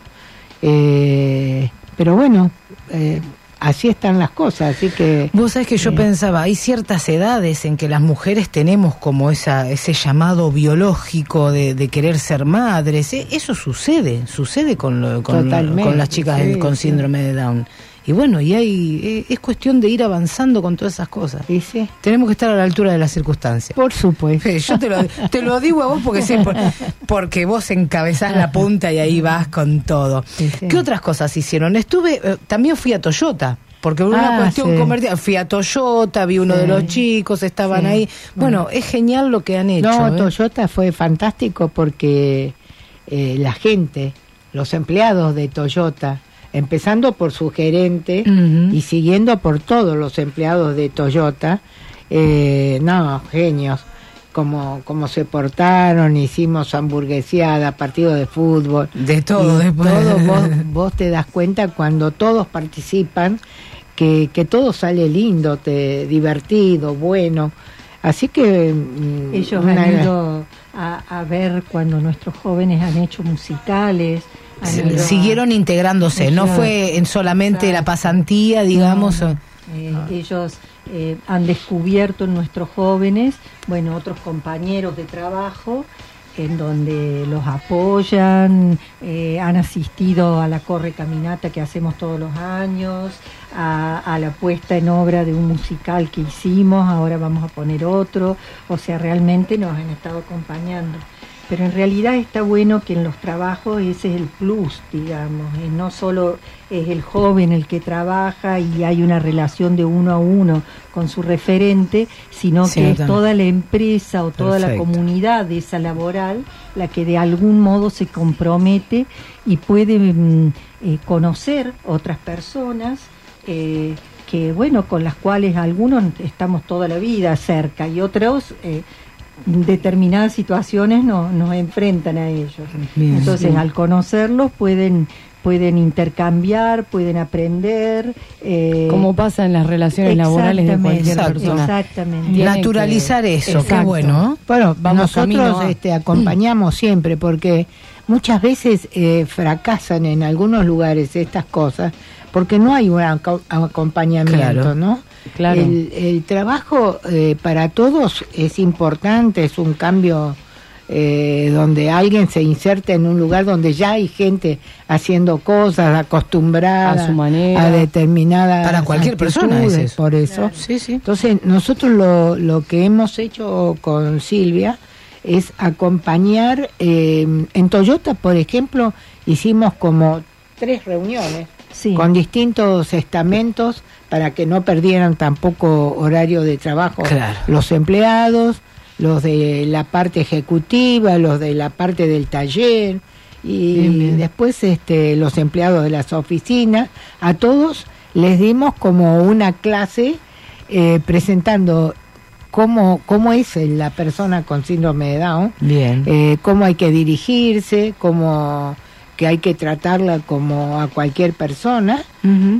Eh, pero bueno, eh, así están las cosas, así que Vos sabés que yo pensaba, hay ciertas edades en que las mujeres tenemos como esa, ese llamado biológico de, de querer ser madres. Eh, Eso sucede, sucede con, lo- con, las chicas sí, con sí. síndrome de Down. Y bueno, y hay, eh, es cuestión de ir avanzando con todas esas cosas. sí, sí. Tenemos que estar a la altura de las circunstancias. Por supuesto. Yo te lo, te lo digo a vos porque sé, por- porque vos encabezás la punta y ahí vas con todo. Sí. ¿Qué otras cosas hicieron? Estuve, eh, también fui a Toyota. Porque hubo una Ah, cuestión sí. comercial. Fui a Toyota, vi uno Sí. de los chicos, estaban Sí. ahí. Bueno, es genial lo que han hecho. No, ¿eh? Toyota fue fantástico porque eh, la gente, los empleados de Toyota, empezando por su gerente y siguiendo por todos los empleados de Toyota, eh, no, genios, como, como se portaron, hicimos hamburgueseada, partido de fútbol. De todo después. todo vos, vos te das cuenta cuando todos participan que, que todo sale lindo, te, divertido, bueno. Así que... mm, Ellos una- han ido a, a ver cuando nuestros jóvenes han hecho musicales. Sí, Siguieron integrándose, no fue en solamente la pasantía, digamos. No, no. Eh, Ellos eh, han descubierto en nuestros jóvenes, bueno, otros compañeros de trabajo, en donde los apoyan, eh, han asistido a la corre caminata que hacemos todos los años, a, a la puesta en obra de un musical que hicimos, ahora vamos a poner otro, o sea, realmente nos han estado acompañando. Pero en realidad está bueno que en los trabajos ese es el plus, digamos, no solo es el joven el que trabaja y hay una relación de uno a uno con su referente, sino Sí, que es toda la empresa o toda la comunidad de esa laboral la que de algún modo se compromete y puede mm, eh, conocer otras personas. eh, que bueno, con las cuales algunos estamos toda la vida cerca y otros eh, determinadas situaciones no- nos enfrentan a ellos. Bien, Entonces, al conocerlos pueden pueden intercambiar, pueden aprender. eh, Como pasa en las relaciones laborales de cualquier persona. Exactamente. Naturalizar que- eso, qué bueno. Bueno, Vamos nosotros a- este, acompañamos siempre porque muchas veces eh, fracasan en algunos lugares estas cosas porque no hay un aco- acompañamiento, Claro. ¿no? Claro. El, el trabajo eh, para todos es importante, es un cambio eh, donde alguien se inserta en un lugar donde ya hay gente haciendo cosas, acostumbrada A su manera. a determinadas Para cualquier persona es eso. Por eso. Sí, sí. Entonces, nosotros lo, lo que hemos hecho con Silvia es acompañar. eh, en Toyota, por ejemplo, hicimos como tres reuniones Sí. con distintos estamentos para que no perdieran tampoco horario de trabajo Claro. los empleados, los de la parte ejecutiva, los de la parte del taller y Bien, bien. después este, los empleados de las oficinas. A todos les dimos como una clase eh, presentando cómo, cómo es la persona con síndrome de Down, Bien. eh, cómo hay que dirigirse, cómo que hay que tratarla como a cualquier persona,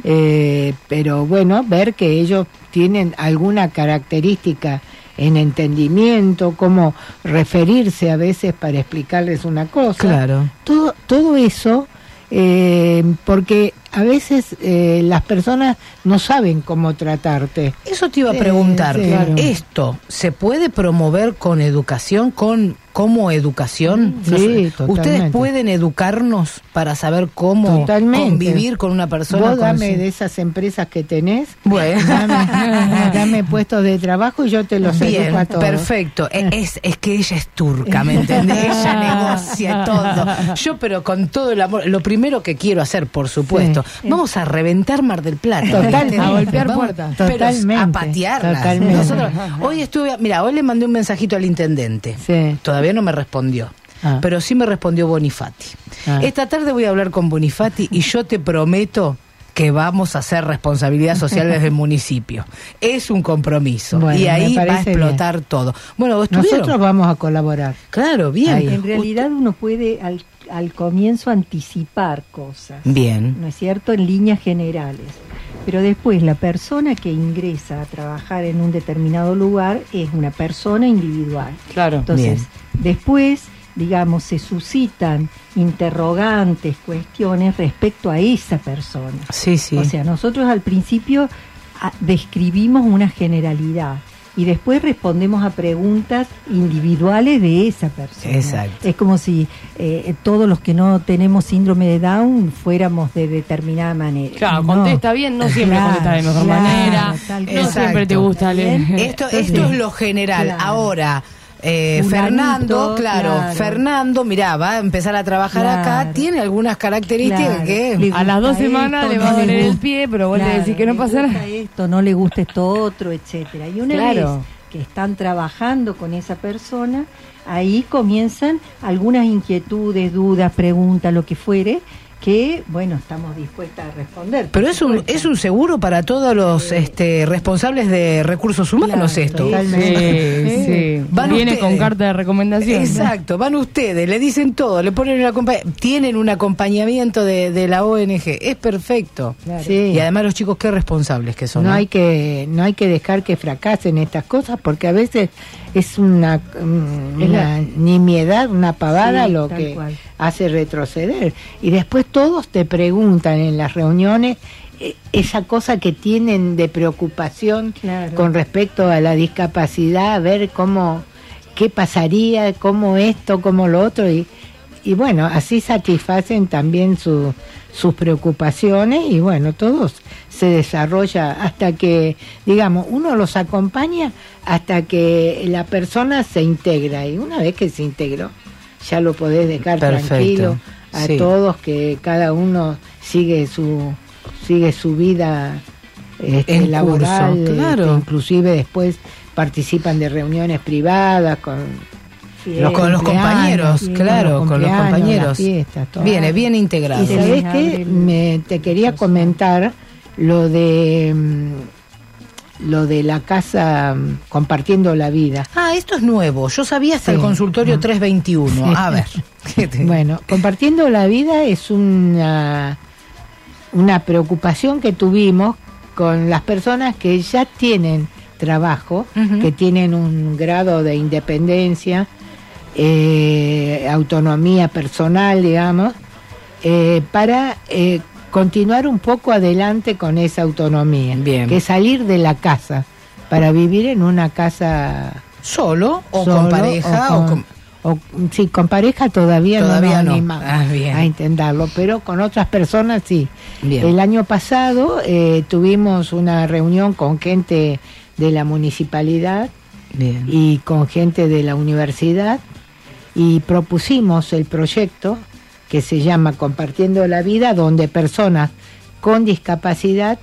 eh, pero bueno, ver que ellos tienen alguna característica en entendimiento, cómo referirse a veces para explicarles una cosa. Claro. Todo, todo eso, eh, porque a veces eh, las personas no saben cómo tratarte. Eso te iba a Sí, preguntar. Claro. ¿Esto se puede promover con educación, con como educación? Sí, No sé. ¿Ustedes pueden educarnos para saber cómo Totalmente. convivir con una persona? Vos dame de esas empresas que tenés, Bueno. dame, dame puestos de trabajo y yo te los Bien, educo a todos. perfecto. E- Es, es que ella es turca, ¿me entendés? Ella negocia todo. Yo, pero con todo el amor, lo primero que quiero hacer, por supuesto, vamos a reventar Mar del Plata. Totalmente. A golpear puertas. Totalmente, a patearlas. totalmente. Nosotros- hoy estuve, mira, hoy le mandé un mensajito al intendente. Sí. Todavía no me respondió. Ah. Pero sí me respondió Bonifati. Ah. Esta tarde voy a hablar con Bonifati y yo te prometo que vamos a hacer responsabilidad social desde el municipio. Es un compromiso. Bueno, y ahí va a explotar todo. Bueno, ¿vos estuvieron? Nosotros vamos a colaborar. Claro, bien. Ahí. En realidad uno puede al, al comienzo anticipar cosas. Bien. ¿no es cierto? En líneas generales. Pero después la persona que ingresa a trabajar en un determinado lugar es una persona individual. Claro. Entonces, Bien. después, digamos, se suscitan interrogantes, cuestiones respecto a esa persona. Sí, sí. O sea, nosotros al principio ah, describimos una generalidad y después respondemos a preguntas individuales de esa persona. Exacto. Es como si eh, todos los que no tenemos síndrome de Down fuéramos de determinada manera. Claro, No. contesta bien, no siempre Claro, contesta de mejor claro, manera, tal no siempre te gusta leer. Esto, esto es lo general. claro. Ahora, eh, Fernando, claro, claro. Fernando, mirá, va a empezar a trabajar acá, tiene algunas características Claro. que... A las dos semanas esto, le va a doler el pie, pero vos le decís que no pasa nada. esto, no le gusta esto otro, etcétera. Y una vez que están trabajando con esa persona, ahí comienzan algunas inquietudes, dudas, preguntas, lo que fuere, que, bueno, estamos dispuestas a responder. Pero es un, es un seguro para todos los este, responsables de recursos humanos Claro, esto. Totalmente. Sí, sí. Van Viene ustedes. con carta de recomendación. Exacto, van ustedes, le dicen todo, le ponen un acompa- tienen un acompañamiento de, de la ONG, es perfecto. Sí. Y además los chicos qué responsables que son. no ¿no? hay que no hay que dejar que fracasen estas cosas porque a veces es una, mm, Es una nimiedad, una pavada Sí, lo tal que cual. Hace retroceder. Y después todos te preguntan en las reuniones eh, esa cosa que tienen de preocupación Claro. con respecto a la discapacidad, a ver cómo, qué pasaría, cómo esto, cómo lo otro. Y, y bueno, así satisfacen también su- sus preocupaciones y bueno, todos se desarrolla hasta que, digamos, uno los acompaña hasta que la persona se integra y una vez que se integró, ya lo podés dejar Perfecto, tranquilo a sí. todos que cada uno sigue su sigue su vida este, En laboral, curso, este, claro. inclusive después participan de reuniones privadas con Los, con los compañeros, sí, claro, con los compañeros. fiestas, todo. Viene bien integrado. Y les que me te quería comentar lo de mm, lo de la casa mm, compartiendo la vida. Ah, esto es nuevo. Yo sabía hasta el consultorio 321. Sí. A ver. ¿qué te- Bueno, compartiendo la vida es una una preocupación que tuvimos con las personas que ya tienen trabajo, que tienen un grado de independencia, eh, autonomía personal, digamos, eh, para eh, continuar un poco adelante con esa autonomía, Bien. que salir de la casa para vivir en una casa ¿Solo o solo con pareja o con... o- sí, con pareja todavía, Todavía no no. nos animamos Ah, a intentarlo, pero con otras personas sí. Bien. El año pasado eh, tuvimos una reunión con gente de la municipalidad Bien. y con gente de la universidad y propusimos el proyecto que se llama Compartiendo la Vida, donde personas con discapacidad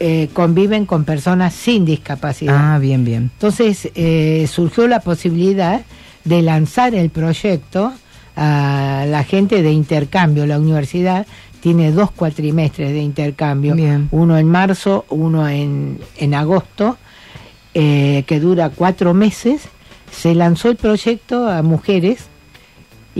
eh, conviven con personas sin discapacidad. Ah, bien, bien. Entonces eh, surgió la posibilidad de lanzar el proyecto a la gente de intercambio. La universidad tiene dos cuatrimestres de intercambio, Bien. uno en marzo, uno en, en agosto, eh, que dura cuatro meses. Se lanzó el proyecto a mujeres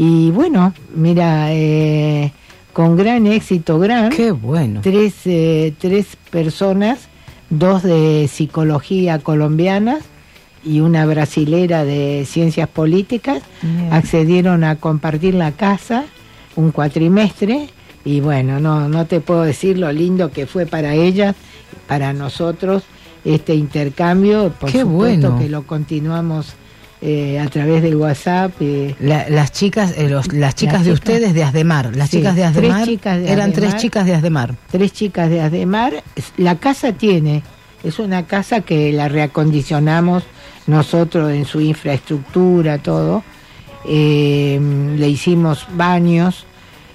y bueno, mira, eh, con gran éxito, gran Qué bueno. tres, eh, tres personas, dos de psicología colombiana y una brasilera de ciencias políticas, Bien. accedieron a compartir la casa un cuatrimestre y bueno, no, no te puedo decir lo lindo que fue para ellas, para nosotros este intercambio, por Qué supuesto bueno. que lo continuamos eh, a través del WhatsApp. eh, La- las chicas, eh, los- las chicas Las de chicas- ustedes de Asdemar, las Sí, chicas de tres Asdemar, chicas de eran tres chicas de Asdemar. tres chicas de Asdemar. La casa tiene, es una casa que la reacondicionamos nosotros en su infraestructura, todo. Eh, le hicimos baños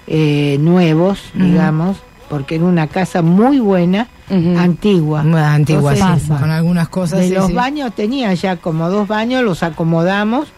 eh, nuevos, digamos, porque era una casa muy buena, antigua. Más antigua, Entonces, sí, con algunas cosas. de sí, los sí. baños tenía ya como dos baños, los acomodamos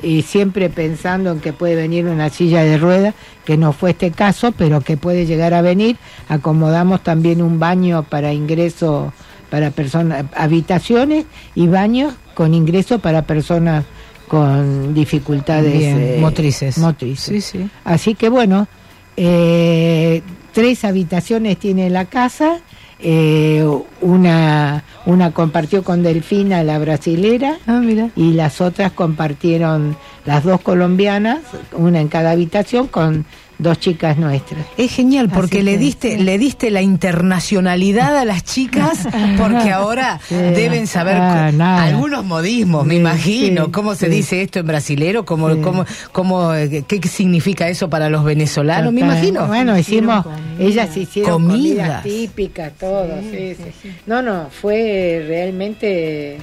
y siempre pensando en que puede venir una silla de rueda, que no fue este caso, pero que puede llegar a venir. Acomodamos también un baño para ingreso para personas, habitaciones y baños con ingreso para personas con dificultades Bien, eh, motrices. motrices. Sí, sí. Así que bueno, eh, tres habitaciones tiene la casa, eh, una, una compartió con Delfina, la brasilera, Ah, y las otras compartieron las dos colombianas, una en cada habitación con dos chicas nuestras. Es genial porque Así le diste le diste la internacionalidad a las chicas porque ahora Sí. deben saber Ah, algunos modismos, me imagino, sí, cómo se dice esto en brasilero, cómo Sí. cómo cómo eh, qué significa eso para los venezolanos, me imagino. Bueno, hicimos, ellas hicieron Comidas. comidas típicas, todo, sí, sí. No, no, fue realmente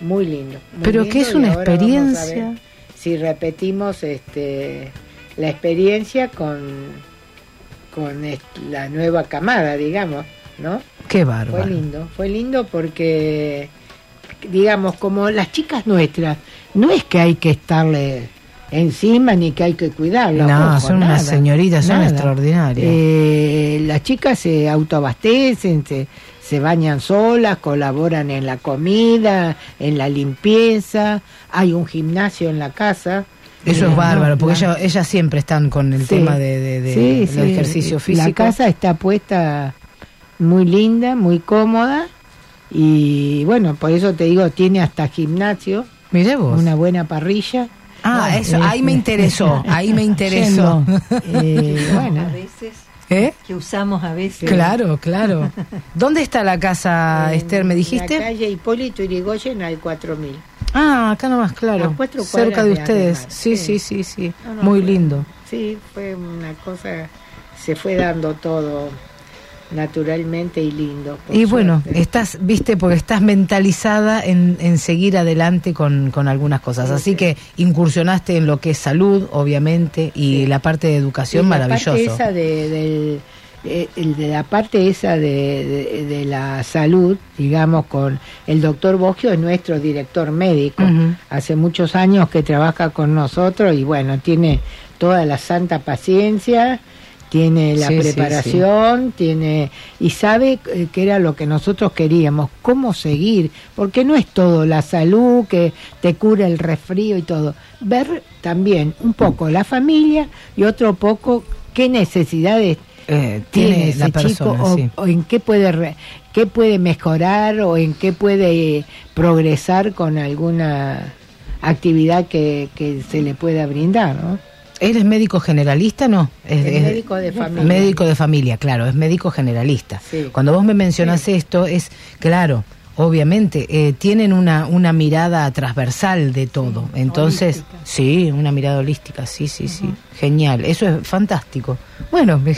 muy lindo. muy Pero lindo que es una experiencia. Si repetimos este la experiencia con con la nueva camada, digamos, ¿no? Qué Fue bárbaro. lindo, fue lindo porque, digamos, como las chicas nuestras, no es que hay que estarle encima ni que hay que cuidarlas. No, ojo, son unas nada, señoritas, son extraordinarias. Eh, las chicas se autoabastecen, se, se bañan solas, colaboran en la comida, en la limpieza, hay un gimnasio en la casa. Eso es bárbaro, porque la- ellas, siempre están con el Sí. tema de, de- de- Sí, del sí, ejercicio físico. La casa está puesta muy linda, muy cómoda y bueno, por eso te digo, tiene hasta gimnasio, Miré vos. una buena parrilla. Ah, eso, ahí me interesó, ahí me interesó. Eh, bueno, a veces ¿Eh? que usamos a veces. Claro, claro. ¿Dónde está la casa, en Esther? ¿Me La dijiste? calle Hipólito Yrigoyen al 4000. Ah, acá nomás, claro. Cuatro Cerca de de ustedes. Sí, sí. sí, sí, sí. No, no, Muy fue- lindo. Sí, fue una cosa, se fue dando todo naturalmente y lindo. Y bueno, estás, viste, porque estás mentalizada en, en seguir adelante con, con algunas cosas. Sí, Así sí. que incursionaste en lo que es salud, obviamente, y Sí. la parte de educación, Y la maravilloso. parte esa de, del- eh, el de la parte esa de, de- la salud, digamos, con el doctor Bogio es nuestro director médico. Hace muchos años que trabaja con nosotros y bueno, tiene toda la santa paciencia, tiene la Sí, sí, preparación, tiene y sabe eh, que era lo que nosotros queríamos, cómo seguir, porque no es todo la salud que te cura el resfrío y todo. Ver también un poco la familia y otro poco qué necesidades Eh, tiene tiene ese la chico persona, o, sí. o en qué puede re- qué puede mejorar o en qué puede eh, progresar con alguna actividad que, que se le pueda brindar, ¿no? ¿Él es médico generalista? No. Es, médico de familia. Médico de familia, claro, es médico generalista. Sí. Cuando vos me mencionas esto, es claro, obviamente, eh, tienen una, una mirada transversal de todo. Entonces, holística. sí, una mirada holística, sí, sí, sí. Genial, eso es fantástico. Bueno, me-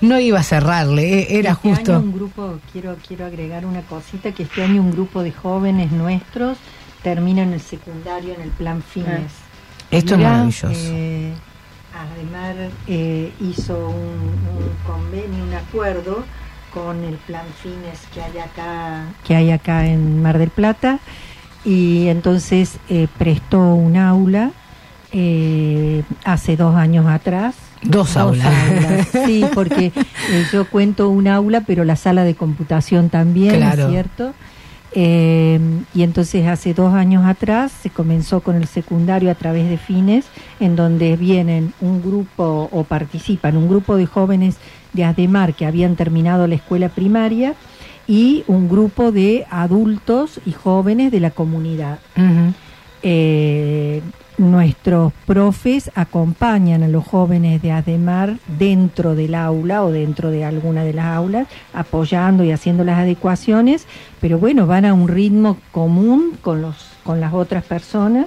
no iba a cerrarle, eh, era este justo. año un grupo, quiero, quiero agregar una cosita, que este año un grupo de jóvenes nuestros terminan el secundario en el plan Fines. Esto es maravilloso. Eh, además eh, hizo un, un convenio, un acuerdo con el plan Fines que hay acá, que hay acá en Mar del Plata y entonces eh, prestó un aula eh, hace dos años atrás. Dos aulas. Sí, porque eh, yo cuento un aula, pero la sala de computación también, Claro. ¿es cierto? Eh, y entonces hace dos años atrás se comenzó con el secundario a través de fines, en donde vienen un grupo o participan un grupo de jóvenes de Ademar que habían terminado la escuela primaria y un grupo de adultos y jóvenes de la comunidad. Eh, nuestros profes acompañan a los jóvenes de Ademar dentro del aula o dentro de alguna de las aulas, apoyando y haciendo las adecuaciones, pero bueno, van a un ritmo común con, los, con las otras personas.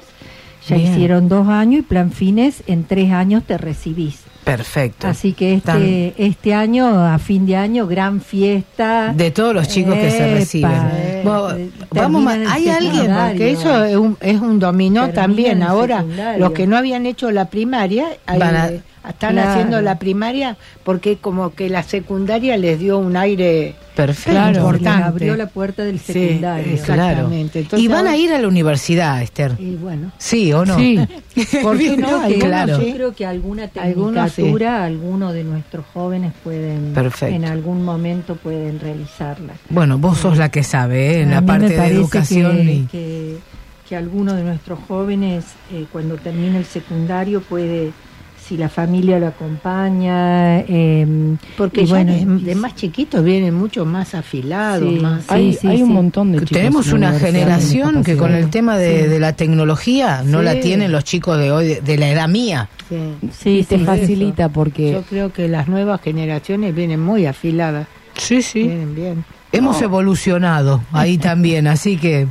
Ya Bien. hicieron dos años y plan fines, en tres años te recibís. Perfecto. Así que Tan- este, este año, a fin de año, gran fiesta. de todos los chicos que se reciben. eh, Vos- vamos, ¿hay alguien? secundario. Que eso es un, es un dominó Termina también. Ahora, secundario. los que no habían hecho la primaria, ahí, Van a- están Claro. haciendo la primaria porque como que la secundaria les dio un aire Perfecto. Claro. Importante. abrió la puerta del Sí, secundario. exactamente. Entonces, y van a ir a la universidad, Esther. Y bueno, Sí o no. Sí. ¿Por qué no? Algunos Claro. yo creo que alguna Algunos sí. tecnicatura, algunos de nuestros jóvenes pueden, Perfecto. en algún momento pueden realizarla. Bueno, vos sos la que sabe, ¿eh? en A la parte de educación. que, y- que, que alguno de nuestros jóvenes, eh, cuando termina el secundario, puede, si la familia lo acompaña, eh, Porque ya bueno, de, de más chiquitos vienen mucho más afilados, Sí. más... hay, sí, hay sí. un montón de chicos. Tenemos una generación que con el tema de, Sí. de la tecnología no Sí. la tienen los chicos de hoy, de, de la edad mía. Sí. Sí, te sí, facilita porque Yo creo que las nuevas generaciones vienen muy afiladas. Sí, sí. Vienen bien. Hemos evolucionado ahí también, así que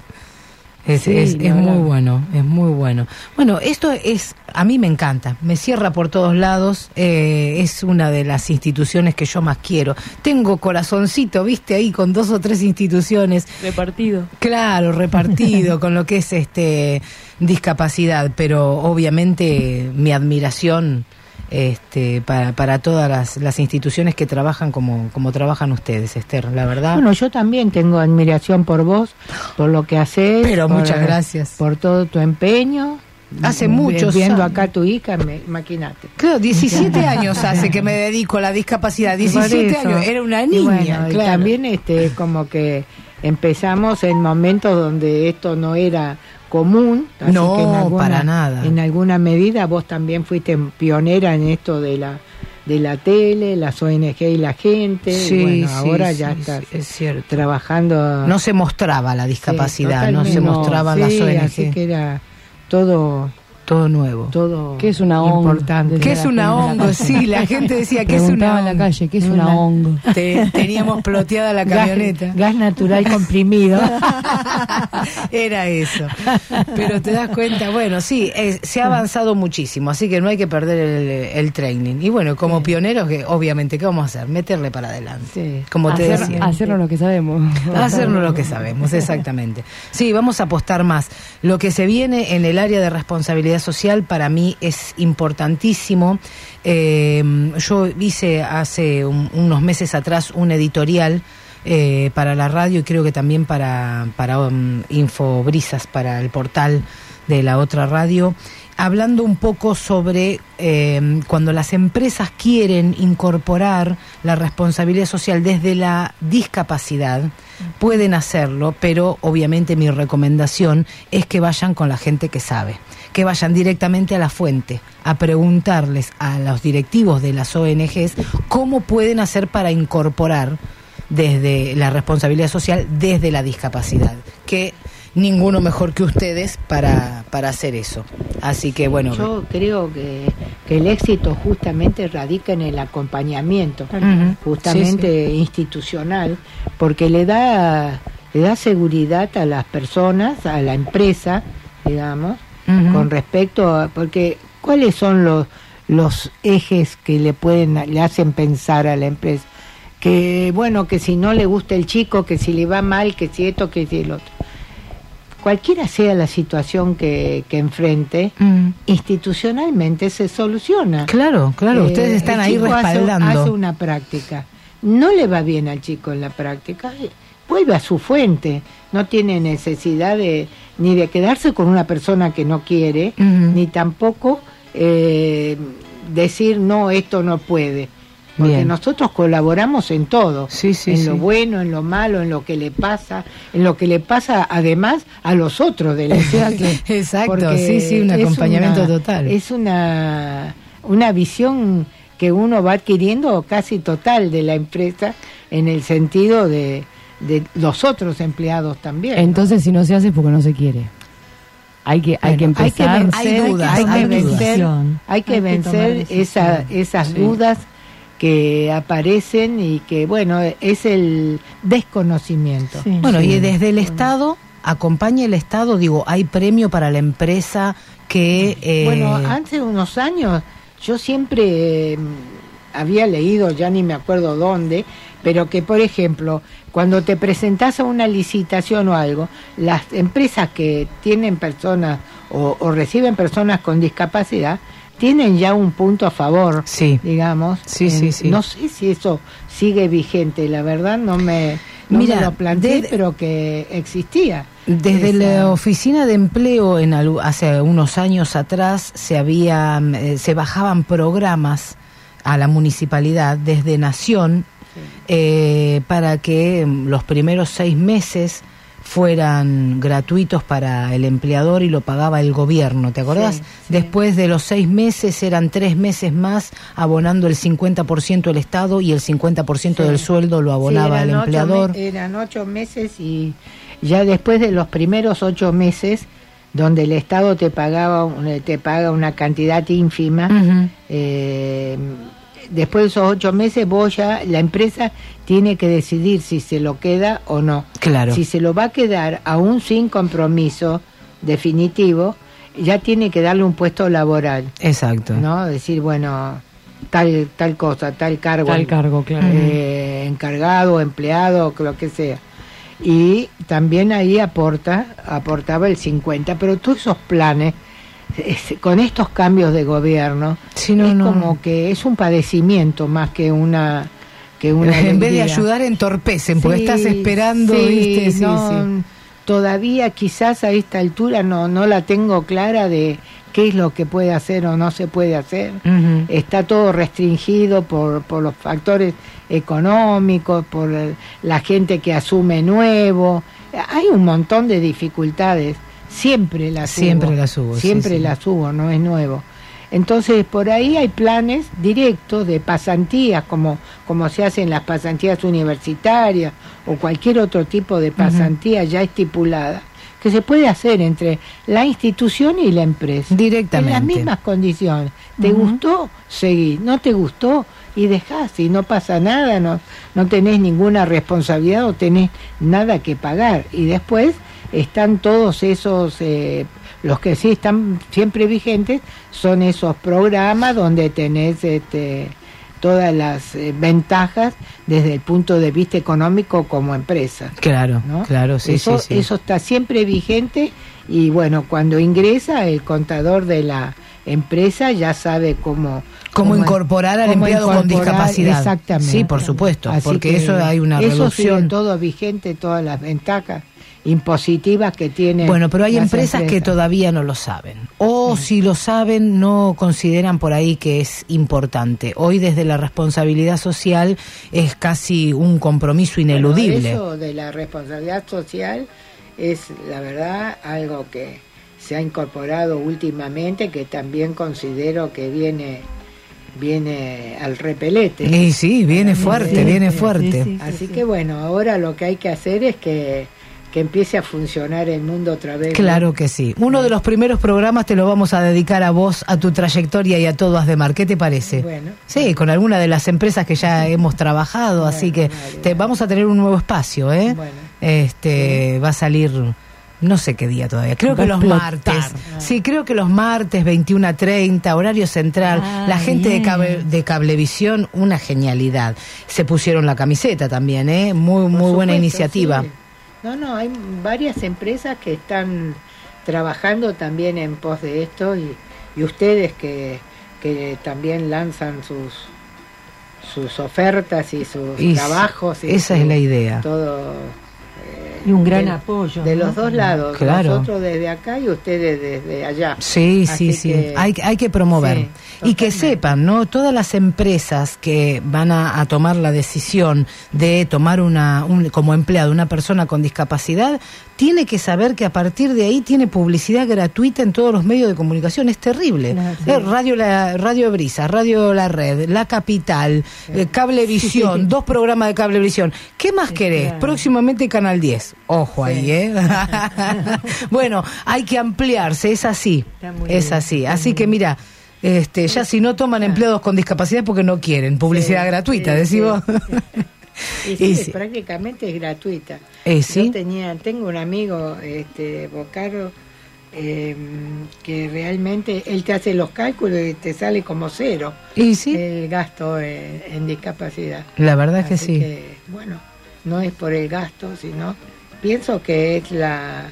es, Sí, es- es muy bueno, es muy bueno. Bueno, esto es, a mí me encanta, me cierra por todos lados, eh, es una de las instituciones que yo más quiero. Tengo corazoncito, viste, ahí con dos o tres instituciones, repartido. claro, repartido con lo que es este discapacidad, pero obviamente mi admiración este, para, para todas las, las instituciones que trabajan como, como trabajan ustedes, Esther, la verdad. Bueno, yo también tengo admiración por vos, por lo que haces. Pero por- muchas gracias. Por todo tu empeño. Hace muchos Viendo años. acá tu hija, me, imagínate. Claro, 17 años hace que me dedico a la discapacidad. 17 Por eso. años, era una Y niña. y claro. también este, como que empezamos en momentos donde esto no era común. así No, que en alguna- para nada. En alguna medida vos también fuiste pionera en esto de la de la tele, las ONG y la gente. y Sí, bueno, sí, ahora sí, ya estás es cierto. trabajando. No se mostraba la discapacidad, no se mostraban Sí, las ONG. Así que era todo, Todo nuevo. todo ¿Qué es una ONG? importante. ¿Qué es una hongo? Sí, la gente decía que es una en la hongo. calle, ¿qué es Una- una hongo? Te- teníamos ploteada la camioneta. gas natural comprimido. Era eso. Pero te das cuenta, bueno, sí, se ha avanzado muchísimo, así que no hay que perder el, el training. Y bueno, como pioneros, que obviamente, ¿qué vamos a hacer? Meterle para adelante. Sí. Como te decía. hacernos lo que sabemos. Hacernos lo que sabemos, exactamente. Sí, vamos a apostar más. Lo que se viene en el área de responsabilidad social para mí es importantísimo. Eh, yo hice hace un- unos meses atrás un editorial eh, para la radio y creo que también para, para um, Infobrisas, para el portal de la otra radio, hablando un poco sobre eh, cuando las empresas quieren incorporar la responsabilidad social desde la discapacidad, pueden hacerlo, pero obviamente mi recomendación es que vayan con la gente que sabe, que vayan directamente a la fuente a preguntarles a los directivos de las ONGs cómo pueden hacer para incorporar desde la responsabilidad social, desde la discapacidad, que ninguno mejor que ustedes para, para hacer eso. Así que bueno, Yo creo que, que el éxito justamente radica en el acompañamiento, justamente institucional, porque le da le da seguridad a las personas, a la empresa, digamos, Con respecto a porque cuáles son los los ejes que le pueden le hacen pensar a la empresa que bueno que si no le gusta el chico que si le va mal que si esto que si el otro cualquiera sea la situación que, que enfrente, Mm. institucionalmente se soluciona. Claro, claro, Eh, ustedes están el ahí hace- respaldando. Hace, una práctica. No le va bien al chico en la práctica. eh, Vuelve a su fuente. No tiene necesidad de ni de quedarse con una persona que no quiere, ni tampoco eh, decir no, esto no puede. Porque Bien. nosotros colaboramos en todo, Sí, sí, en lo bueno, en lo malo, en lo que le pasa, en lo que le pasa además a los otros de la Exacto, exacto, sí, sí, un acompañamiento una- total. Es una, una visión que uno va adquiriendo casi total de la empresa en el sentido de, de los otros empleados también. ¿no? Entonces, si no se hace es porque no se quiere. Hay que, hay que Bueno, hay que empezar. vencer, Hay dudas, hay que hay vencer, decisión. hay que vencer esa- esas Sí. dudas que aparecen y que, bueno, es el desconocimiento. Sí. Bueno, y desde el Estado, acompaña el Estado, digo, hay premio para la empresa que... eh, Bueno, hace unos años yo siempre eh, había leído, ya ni me acuerdo dónde, pero que, por ejemplo, cuando te presentás a una licitación o algo, las empresas que tienen personas o, o reciben personas con discapacidad tienen ya un punto a favor, Sí. digamos. Sí, sí, sí. No sé si eso sigue vigente, la verdad no me, no Mira, me lo planteé, pero que existía. Desde esa- la oficina de empleo en alu- hace unos años atrás se habían eh, se bajaban programas a la municipalidad desde Nación eh, para que mm, los primeros seis meses fueran gratuitos para el empleador y lo pagaba el gobierno, ¿te acordás? Sí, sí. Después de los seis meses eran tres meses más abonando el 50% el Estado y el 50% Sí. del sueldo lo abonaba el ocho empleador. eran ocho meses y ya después de los primeros ocho meses, donde el Estado te pagaba un- te paga una cantidad ínfima, eh, después de esos ocho meses vos ya, la empresa tiene que decidir si se lo queda o no. Claro. Si se lo va a quedar aún sin compromiso definitivo, ya tiene que darle un puesto laboral, Exacto. ¿no? Decir, bueno, tal, tal cosa, tal cargo. Tal cargo, claro. eh, encargado, empleado, lo que sea. Y también ahí aporta, aportaba el 50, pero todos esos planes, es- con estos cambios de gobierno, Sí, no, es no. como que es un padecimiento más que una que una en vez de ayudar entorpecen, porque Sí, estás esperando, sí, ¿viste? Sí, no, sí. Todavía quizás a esta altura no, no la tengo clara de qué es lo que puede hacer o no se puede hacer. Está todo restringido por, por los factores económicos, por la gente que asume nuevo. Hay un montón de dificultades. Siempre las Siempre hubo. las hubo, sí, Siempre sí. las hubo, no es nuevo. Entonces, por ahí hay planes directos de pasantías, como, como se hacen las pasantías universitarias o cualquier otro tipo de pasantía ya estipulada, que se puede hacer entre la institución y la empresa. Directamente. En las mismas condiciones. ¿Te gustó? Seguí. ¿No te gustó? Y dejás. Y no pasa nada, no, no tenés ninguna responsabilidad o tenés nada que pagar. Y después están todos esos, eh, los que sí están siempre vigentes, son esos programas donde tenés este, todas las eh, ventajas desde el punto de vista económico como empresa. Claro, ¿no? claro, sí, eso, sí, sí. eso está siempre vigente y bueno, cuando ingresa el contador de la empresa ya sabe cómo... Cómo incorporar al cómo empleado con discapacidad. Exactamente. Sí, por supuesto, Así porque que eso hay una eso sigue todo vigente, todas las ventajas impositivas que tiene. Bueno, pero hay empresas que todavía no lo saben. O si lo saben, no consideran por ahí que es importante. Hoy desde la responsabilidad social es casi un compromiso Bueno, ineludible. eso de la responsabilidad social es, la verdad, algo que se ha incorporado últimamente, que también considero que viene viene al repelete. Y sí, viene fuerte, Sí, viene sí, fuerte. sí, sí, Así sí. que bueno, ahora lo que hay que hacer es que, que empiece a funcionar el mundo otra vez. ¿no? Claro que sí. Uno de los primeros programas te lo vamos a dedicar a vos, a tu trayectoria y a todo Asdemar. ¿Qué te parece? Bueno. Sí, con alguna de las empresas que ya hemos trabajado, así que vale, te vale. vamos a tener un nuevo espacio, ¿eh? Bueno. Este va a salir no sé qué día todavía, creo Va que los explotar. martes. Sí, creo que los martes 21 a 30, horario central. Ah, la gente de, cable, de Cablevisión, una genialidad. Se pusieron la camiseta también, ¿eh? Muy Por muy buena iniciativa. sí. No, no, hay varias empresas que están trabajando también en pos de esto y, y ustedes que, que también lanzan sus sus ofertas y sus Y trabajos. y esa su- es la idea. Todo. Y un gran de, apoyo. De ¿no? los dos lados. Claro. Nosotros desde acá y ustedes desde allá. Sí, Así sí, sí. que- Hay, hay que promover. Sí, y que sepan, ¿no? Todas las empresas que van a, a tomar la decisión de tomar una, un- como empleado una persona con discapacidad, tiene que saber que a partir de ahí tiene publicidad gratuita en todos los medios de comunicación. Es terrible. Sí. Eh, Radio, la, Radio Brisa, Radio La Red, La Capital, eh, Cablevisión, dos programas de Cablevisión. ¿Qué más querés? claro. Próximamente Canal 10. Ojo ahí, ¿eh? bueno, hay que ampliarse, es así. Es bien, así. está Así que bien. mira, este, ya si no toman empleados con discapacidad porque no quieren, publicidad gratuita, decimos. Y Y sí, prácticamente es gratuita. Eh, sí. Yo tenía, tengo un amigo, este, Bocaro, eh, que realmente él te hace los cálculos y te sale como cero y sí, el gasto en, en discapacidad. la verdad que Así sí. que, bueno, no es por el gasto, sino pienso que es la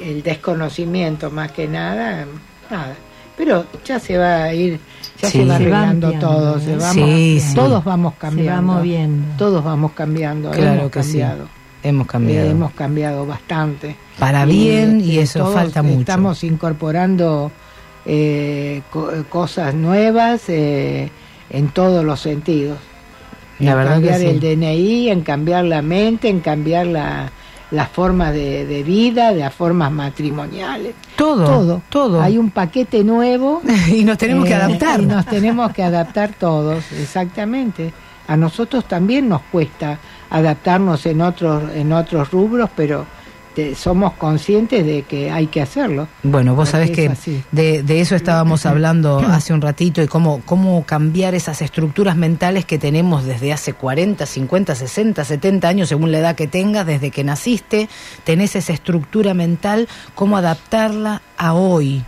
el desconocimiento más que nada, nada. Pero ya se va a ir, ya Sí. se va Se arreglando ampliando, todo, se ¿eh? va Sí, sí. todos vamos Se cambiando. va moviendo. Todos vamos cambiando, Claro hemos que sí. cambiado. Hemos cambiado. Eh, hemos cambiado bastante. Para bien y eh, eso todos falta mucho. Estamos incorporando eh, co- cosas nuevas eh, en todos los sentidos. La en verdad que cambiar sí. el DNI, en cambiar la mente, en cambiar la, las formas de, de vida, de las formas matrimoniales. Todo, todo. todo. Hay un paquete nuevo. y nos tenemos que eh, adaptar. Y nos tenemos que adaptar todos, exactamente. A nosotros también nos cuesta adaptarnos en otros, en otros rubros, pero te- somos conscientes de que hay que hacerlo. Bueno, vos sabés que de eso estábamos hablando hace un ratito y cómo, cómo cambiar esas estructuras mentales que tenemos desde hace 40, 50, 60, 70 años, según la edad que tengas, desde que naciste, tenés esa estructura mental, cómo adaptarla a hoy.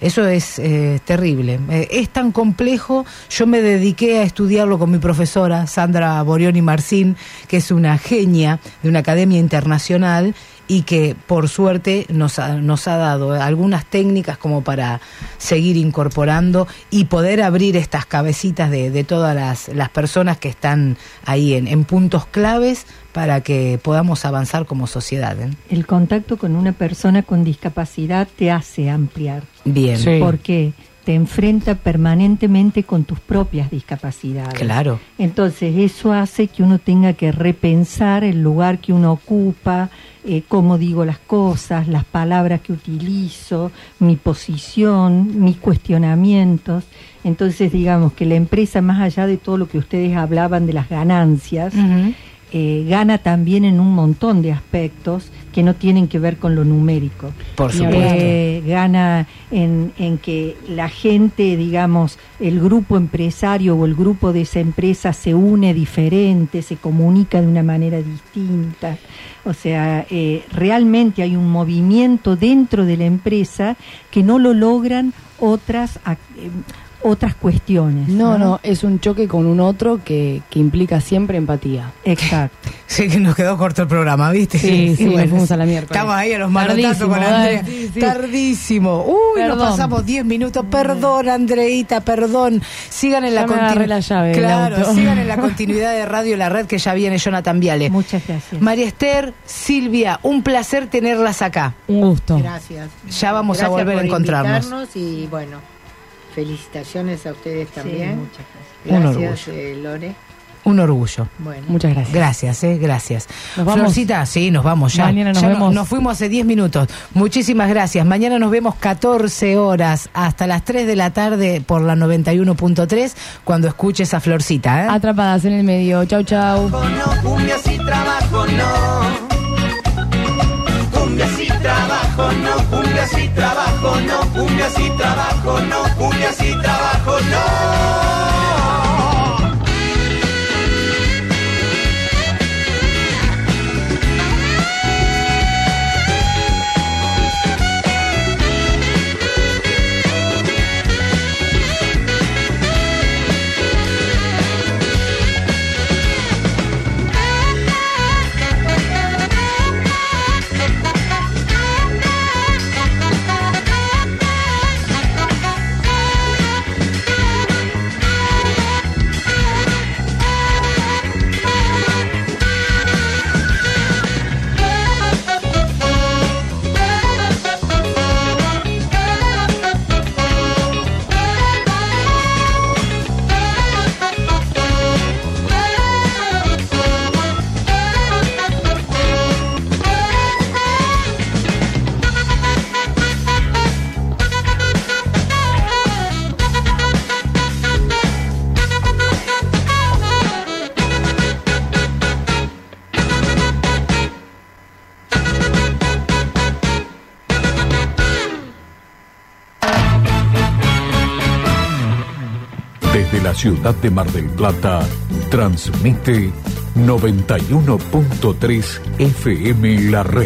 Eso es eh, terrible. Eh, es tan complejo. Yo me dediqué a estudiarlo con mi profesora, Sandra Borioni Marcín, que es una genia de una academia internacional y que por suerte nos ha, nos ha dado algunas técnicas como para seguir incorporando y poder abrir estas cabecitas de, de todas las, las personas que están ahí en, en puntos claves para que podamos avanzar como sociedad. ¿eh? El contacto con una persona con discapacidad te hace ampliar. Bien. Sí. Porque te enfrenta permanentemente con tus propias discapacidades. Claro. Entonces eso hace que uno tenga que repensar el lugar que uno ocupa, eh, cómo digo las cosas, las palabras que utilizo, mi posición, mis cuestionamientos. Entonces digamos que la empresa, más allá de todo lo que ustedes hablaban de las ganancias. Eh, gana también en un montón de aspectos que no tienen que ver con lo numérico. Por supuesto. Eh, gana en, en que la gente, digamos, el grupo empresario o el grupo de esa empresa se une diferente, se comunica de una manera distinta. O sea, eh, realmente hay un movimiento dentro de la empresa que no lo logran otras, otras cuestiones. No, no, es un choque con un otro que, que implica siempre empatía. Exacto. Sí, que nos quedó corto el programa, ¿viste? Sí, sí, Y nos fuimos a la miércoles. Estamos ahí a los manotazos con Andrea. sí, sí. Tardísimo. Uy, nos pasamos 10 minutos. Perdón, Andreita, perdón. Sigan en la Ya me agarré continu- la llave del Claro, auto. sigan en la continuidad de Radio La Red que ya viene Jonathan Viale. Muchas gracias. María Esther, Silvia, un placer tenerlas acá. Un gusto. Gracias. Ya vamos a volver a por encontrarnos. Y bueno, felicitaciones a ustedes Sí, también. muchas gracias. Un Gracias, eh, Lore. Un orgullo. Bueno, Muchas gracias. Gracias, eh, gracias. Nos vamos. Florcita, sí, nos vamos ya. Mañana nos Ya vemos. nos fuimos hace 10 minutos. Muchísimas gracias. Mañana nos vemos 14 horas hasta las 3 de la tarde por la 91.3 cuando escuches a Florcita. ¿eh? Atrapadas en el medio. Chau, chau. no, cumbia sí trabajo no. No, cumbia sí trabajo no, cumbia sí trabajo no, cumbia sí trabajo no. Ciudad de Mar del Plata, transmite 91.3 FM La Red.